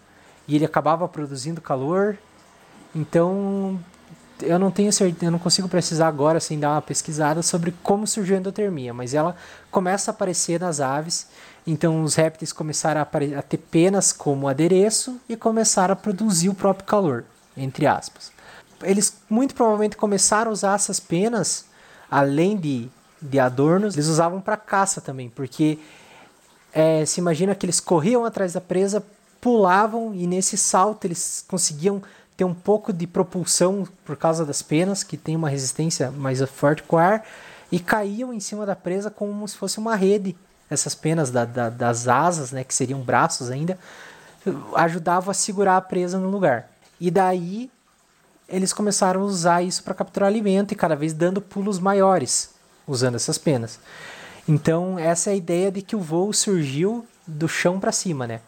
e ele acabava produzindo calor. Então, eu não tenho certeza, eu não consigo precisar agora sem dar uma pesquisada sobre como surgiu a endotermia, mas ela começa a aparecer nas aves. Então, os répteis começaram a, a ter penas como adereço e começaram a produzir o próprio calor, entre aspas. Eles muito provavelmente começaram a usar essas penas, além de de adornos, eles usavam para caça também, porque é, se imagina que eles corriam atrás da presa, pulavam e nesse salto eles conseguiam um pouco de propulsão por causa das penas, que tem uma resistência mais forte com ar, e caíam em cima da presa como se fosse uma rede. Essas penas da, da, das asas, né, que seriam braços ainda, ajudavam a segurar a presa no lugar. E daí eles começaram a usar isso para capturar alimento e cada vez dando pulos maiores usando essas penas. Então, essa é a ideia de que o voo surgiu do chão para cima, né?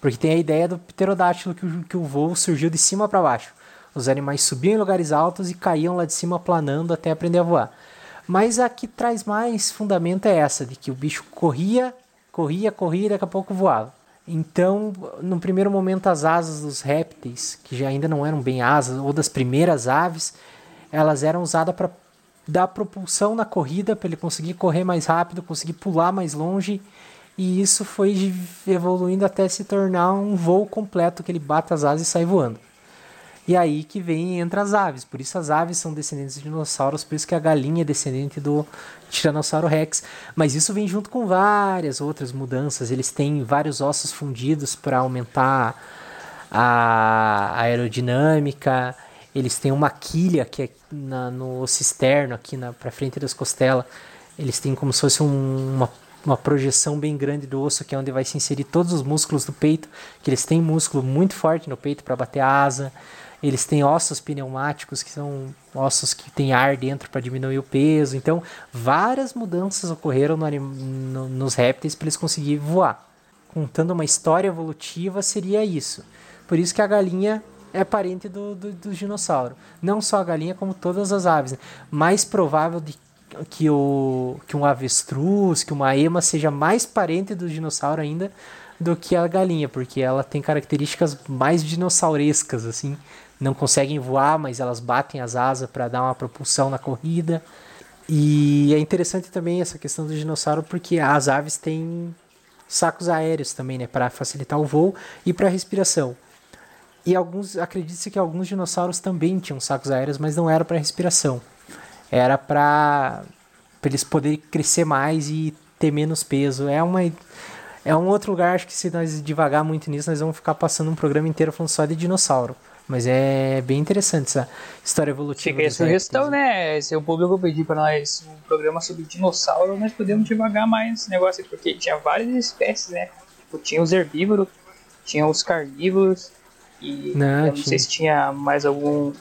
Porque tem a ideia do pterodátilo que o, que o voo surgiu de cima para baixo. Os animais subiam em lugares altos e caíam lá de cima planando até aprender a voar. Mas a que traz mais fundamento é essa, de que o bicho corria, corria, corria e daqui a pouco voava. Então, no primeiro momento, as asas dos répteis, que já ainda não eram bem asas, ou das primeiras aves, elas eram usadas para dar propulsão na corrida, para ele conseguir correr mais rápido, conseguir pular mais longe. E isso foi evoluindo até se tornar um voo completo, que ele bate as asas e sai voando. E aí que vem entre as aves. Por isso as aves são descendentes de dinossauros, por isso que a galinha é descendente do Tiranossauro Rex. Mas isso vem junto com várias outras mudanças. Eles têm vários ossos fundidos para aumentar a aerodinâmica. Eles têm uma quilha que é na, no osso externo, aqui na para frente das costelas. Eles têm como se fosse um, uma uma projeção bem grande do osso, que é onde vai se inserir todos os músculos do peito, que eles têm músculo muito forte no peito para bater a asa. Eles têm ossos pneumáticos, que são ossos que têm ar dentro para diminuir o peso. Então, várias mudanças ocorreram no, no, nos répteis para eles conseguirem voar. Contando uma história evolutiva, seria isso. Por isso que a galinha é parente do, do, do dinossauro. Não só a galinha, como todas as aves. Né? Mais provável de que, o, que um avestruz, que uma ema seja mais parente do dinossauro ainda do que a galinha, porque ela tem características mais dinossaurescas, assim. Não conseguem voar, mas elas batem as asas para dar uma propulsão na corrida. E é interessante também essa questão do dinossauro, porque as aves têm sacos aéreos também, né, para facilitar o voo e para a respiração. E alguns, acredita-se que alguns dinossauros também tinham sacos aéreos, mas não era para respiração era para eles poderem crescer mais e ter menos peso. É uma é um outro lugar, acho que se nós devagar muito nisso, nós vamos ficar passando um programa inteiro falando só de dinossauro. Mas é bem interessante essa história evolutiva. Fica a sugestão, né? Se o público pedir para nós um programa sobre dinossauro, nós podemos devagar mais esse negócio, porque tinha várias espécies, né? Tipo, tinha os herbívoros, tinha os carnívoros, e não, eu não tinha. sei se tinha mais algum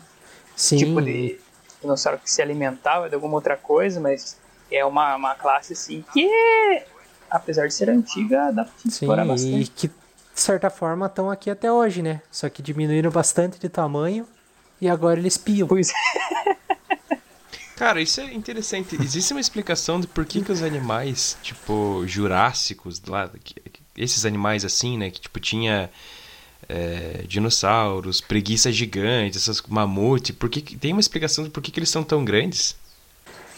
Sim. tipo de dinossauro que se alimentava de alguma outra coisa, mas é uma, uma classe assim que, apesar de ser antiga, dá pra explorar bastante. E que, de certa forma, estão aqui até hoje, né? Só que diminuíram bastante de tamanho e agora eles piam. Pois é. Cara, isso é interessante. Existe uma explicação de por que, que os animais, tipo, jurássicos, lá, esses animais assim, né, que tipo tinha é, dinossauros, preguiça gigante, essas mamute, por que, tem uma explicação de por que, que eles são tão grandes?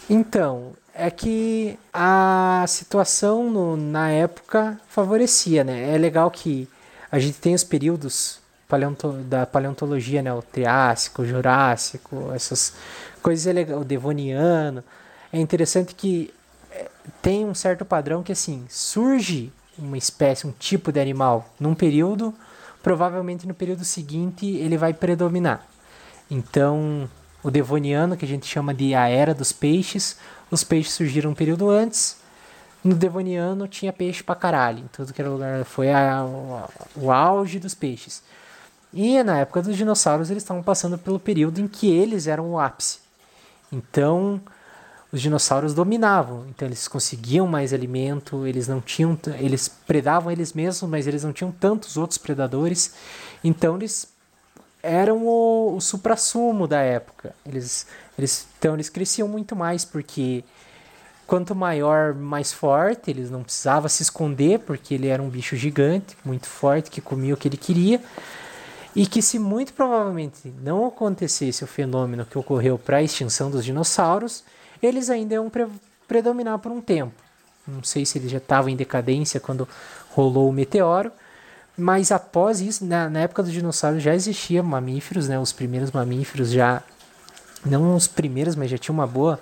Então, é que a situação no, na época favorecia, né? É legal que a gente tem os períodos paleonto, da paleontologia, né? O Triássico, o Jurássico, essas coisas é legal, o Devoniano. É interessante que é, tem um certo padrão que assim surge uma espécie, um tipo de animal num período provavelmente no período seguinte ele vai predominar. Então, o Devoniano, que a gente chama de a Era dos Peixes, os peixes surgiram um período antes. No Devoniano tinha peixe pra caralho, em tudo que era lugar. Foi a, o, o auge dos peixes. E na época dos dinossauros eles estavam passando pelo período em que eles eram o ápice. Então, os dinossauros dominavam, então eles conseguiam mais alimento, eles não tinham, eles predavam eles mesmos, mas eles não tinham tantos outros predadores, então eles eram o, o suprassumo da época. Eles, eles, então eles cresciam muito mais porque quanto maior, mais forte, eles não precisava se esconder porque ele era um bicho gigante, muito forte, que comia o que ele queria. E que se muito provavelmente não acontecesse o fenômeno que ocorreu para a extinção dos dinossauros, eles ainda iam pre predominar por um tempo. Não sei se eles já estavam em decadência quando rolou o meteoro, mas após isso, na, na época dos dinossauros já existiam mamíferos, né? Os primeiros mamíferos já, não os primeiros, mas já tinha uma boa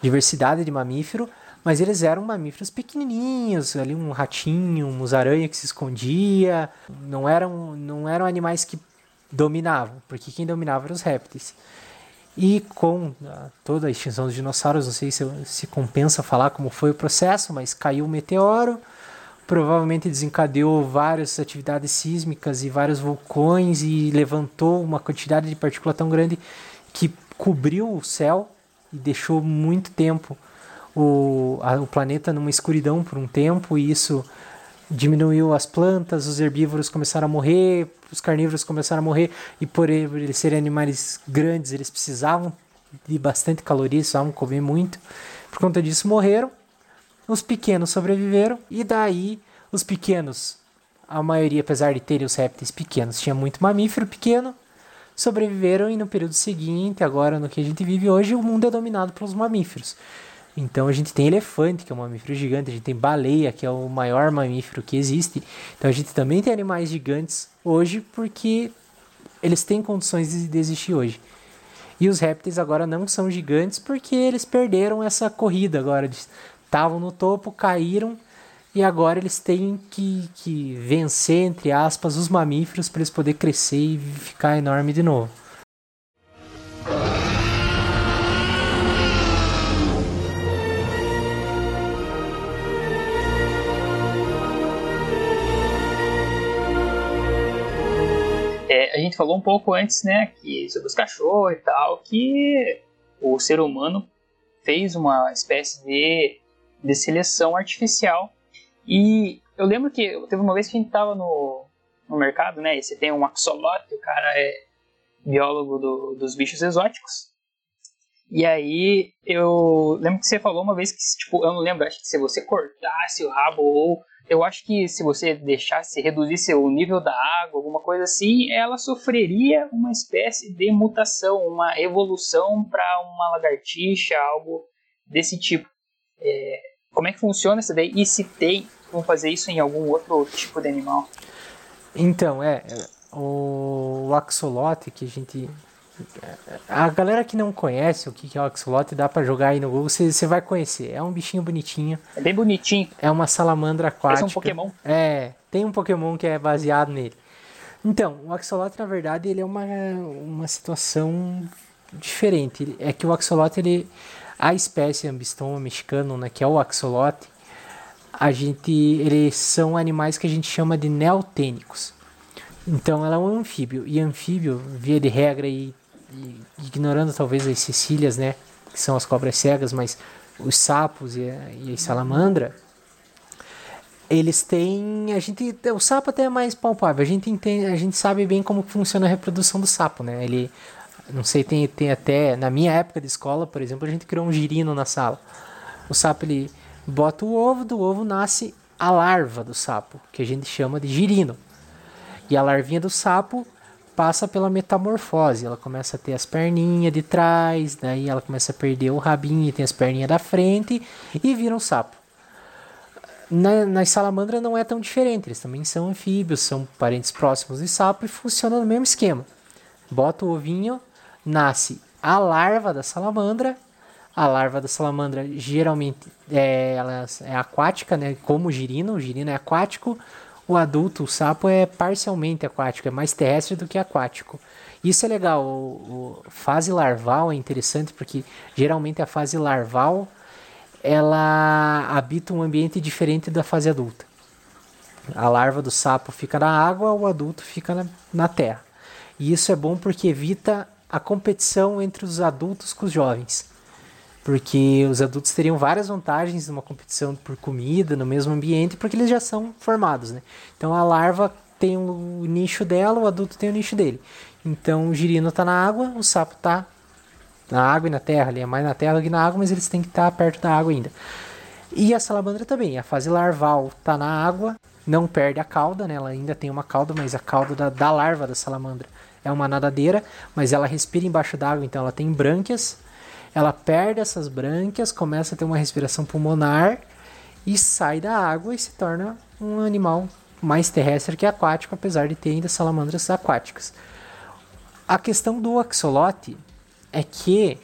diversidade de mamífero, mas eles eram mamíferos pequenininhos, ali um ratinho, um musaranha que se escondia, não eram, não eram animais que dominavam, porque quem dominava eram os répteis. E com ah, toda a extinção dos dinossauros, não sei se, se compensa falar como foi o processo, mas caiu um meteoro, provavelmente desencadeou várias atividades sísmicas e vários vulcões e levantou uma quantidade de partícula tão grande que cobriu o céu e deixou muito tempo o, a, o planeta numa escuridão por um tempo, e isso diminuiu as plantas, os herbívoros começaram a morrer, os carnívoros começaram a morrer, e por eles serem animais grandes, eles precisavam de bastante calorias, precisavam comer muito. Por conta disso, morreram. Os pequenos sobreviveram, e daí os pequenos a maioria, apesar de terem os répteis pequenos, tinha muito mamífero pequeno, sobreviveram e no período seguinte, agora no que a gente vive hoje, o mundo é dominado pelos mamíferos. Então a gente tem elefante, que é um mamífero gigante, a gente tem baleia, que é o maior mamífero que existe. Então a gente também tem animais gigantes hoje porque eles têm condições de existir hoje. E os répteis agora não são gigantes porque eles perderam essa corrida agora. Estavam no topo, caíram e agora eles têm que, que vencer, entre aspas, os mamíferos para eles poderem crescer e ficar enorme de novo. É, a gente falou um pouco antes, né, que sobre os cachorros e tal, que o ser humano fez uma espécie de, de seleção artificial. E eu lembro que teve uma vez que a gente tava no, no mercado, né, e você tem um axolote, o cara é biólogo do, dos bichos exóticos. E aí eu lembro que você falou uma vez que, tipo, eu não lembro, acho que se você cortasse o rabo ou eu acho que se você deixasse, reduzisse o nível da água, alguma coisa assim, ela sofreria uma espécie de mutação, uma evolução para uma lagartixa, algo desse tipo. É, como é que funciona isso daí? E se tem, vão fazer isso em algum outro tipo de animal? Então, é, o, o axolote que a gente a galera que não conhece o que é o axolote, dá para jogar aí no Google, você vai conhecer. É um bichinho bonitinho. É bem bonitinho. É uma salamandra aquática. Parece um Pokémon. É, tem um Pokémon que é baseado nele. Então, o axolote, na verdade, ele é uma, uma situação diferente. É que o axolote, ele, a espécie Ambistoma mexicano, né, que é o axolote, a gente, eles são animais que a gente chama de neotênicos. Então, ela é um anfíbio. E anfíbio, via de regra, e ignorando talvez as cecílias, né, que são as cobras cegas, mas os sapos e a, e a salamandra, eles têm, a gente, o sapo até é mais palpável. A gente entende, a gente sabe bem como funciona a reprodução do sapo, né? Ele, não sei, tem, tem até na minha época de escola, por exemplo, a gente criou um girino na sala. O sapo ele bota o ovo, do ovo nasce a larva do sapo, que a gente chama de girino. E a larvinha do sapo passa pela metamorfose. Ela começa a ter as perninhas de trás, daí ela começa a perder o rabinho e tem as perninhas da frente e vira um sapo. Na, nas salamandras não é tão diferente, eles também são anfíbios, são parentes próximos de sapo e funcionam no mesmo esquema. Bota o ovinho, nasce a larva da salamandra. A larva da salamandra geralmente é, ela é aquática, né? como o girino, o girino é aquático, o adulto, o sapo, é parcialmente aquático, é mais terrestre do que aquático. Isso é legal. O, o fase larval é interessante porque geralmente a fase larval ela habita um ambiente diferente da fase adulta. A larva do sapo fica na água, o adulto fica na, na terra. E isso é bom porque evita a competição entre os adultos com os jovens porque os adultos teriam várias vantagens numa competição por comida no mesmo ambiente, porque eles já são formados, né? Então a larva tem o nicho dela, o adulto tem o nicho dele. Então o girino está na água, o sapo está na água e na terra, ali é mais na terra do que na água, mas eles têm que estar tá perto da água ainda. E a salamandra também, a fase larval está na água, não perde a cauda, né? Ela ainda tem uma cauda, mas a cauda da, da larva da salamandra é uma nadadeira, mas ela respira embaixo d'água, então ela tem brânquias ela perde essas brânquias, começa a ter uma respiração pulmonar e sai da água e se torna um animal mais terrestre que aquático, apesar de ter ainda salamandras aquáticas. A questão do axolote é que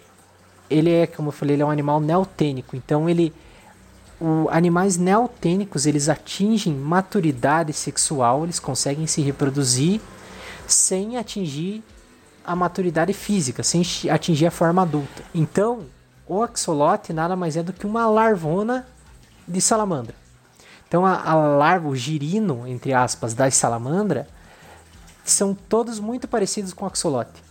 ele é, como eu falei, ele é um animal neotênico, então ele o, animais neotênicos eles atingem maturidade sexual, eles conseguem se reproduzir sem atingir a maturidade física, sem atingir a forma adulta. Então, o axolote nada mais é do que uma larvona de salamandra. Então, a, a larva, o girino, entre aspas, da salamandra, são todos muito parecidos com o axolote.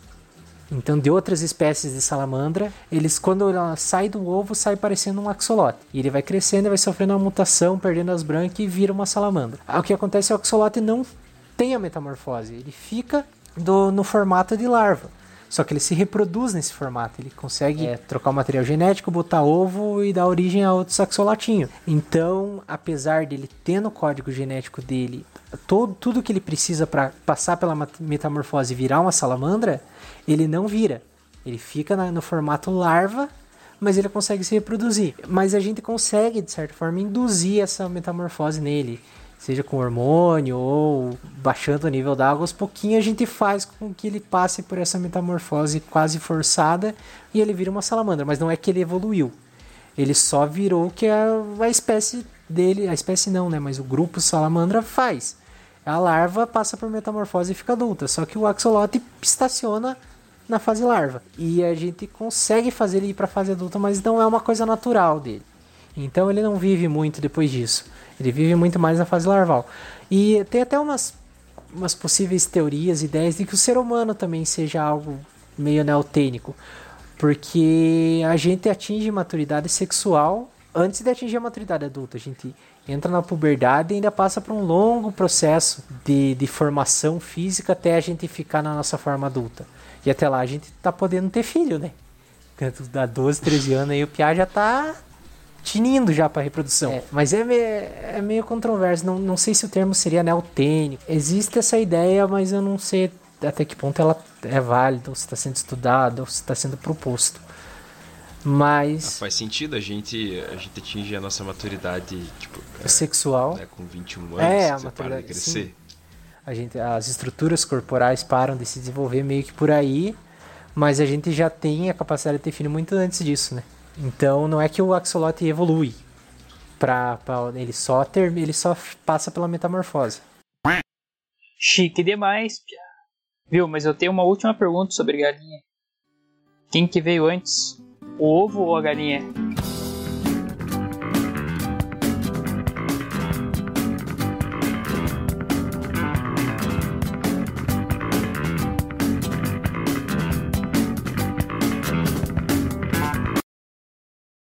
Então, de outras espécies de salamandra, eles, quando ela sai do ovo, sai parecendo um axolote. E ele vai crescendo, vai sofrendo uma mutação, perdendo as brancas e vira uma salamandra. O que acontece é que o axolote não tem a metamorfose. Ele fica do, no formato de larva. Só que ele se reproduz nesse formato. Ele consegue é, trocar o material genético, botar ovo e dar origem a outro saxolatinho. Então, apesar dele ter no código genético dele todo, tudo que ele precisa para passar pela metamorfose e virar uma salamandra, ele não vira. Ele fica na, no formato larva, mas ele consegue se reproduzir. Mas a gente consegue, de certa forma, induzir essa metamorfose nele seja com hormônio ou baixando o nível da água, aos pouquinhos a gente faz com que ele passe por essa metamorfose quase forçada e ele vira uma salamandra, mas não é que ele evoluiu. Ele só virou o que a, a espécie dele, a espécie não, né, mas o grupo salamandra faz. A larva passa por metamorfose e fica adulta, só que o axolote estaciona na fase larva. E a gente consegue fazer ele ir para fase adulta, mas não é uma coisa natural dele. Então ele não vive muito depois disso. Ele vive muito mais na fase larval. E tem até umas, umas possíveis teorias, ideias de que o ser humano também seja algo meio neotênico. Porque a gente atinge maturidade sexual antes de atingir a maturidade adulta. A gente entra na puberdade e ainda passa por um longo processo de, de formação física até a gente ficar na nossa forma adulta. E até lá a gente tá podendo ter filho, né? Dá 12, 13 anos aí o Piá já tá tinindo já para reprodução. É, mas é, meio, é meio controverso, não, não sei se o termo seria neotênico. Existe essa ideia, mas eu não sei até que ponto ela é válida, ou se está sendo estudada, ou se está sendo proposto. Mas. Ah, faz sentido a gente, a gente atingir a nossa maturidade tipo, é, sexual. Né, com 21 anos, é, a maturidade, de crescer. Sim. A gente, as estruturas corporais param de se desenvolver meio que por aí, mas a gente já tem a capacidade de ter filho muito antes disso, né? Então não é que o axolote evolui. Pra, pra, ele, só ter, ele só passa pela metamorfose. Chique demais, Pia. Viu, mas eu tenho uma última pergunta sobre galinha. Quem que veio antes? O ovo ou a galinha?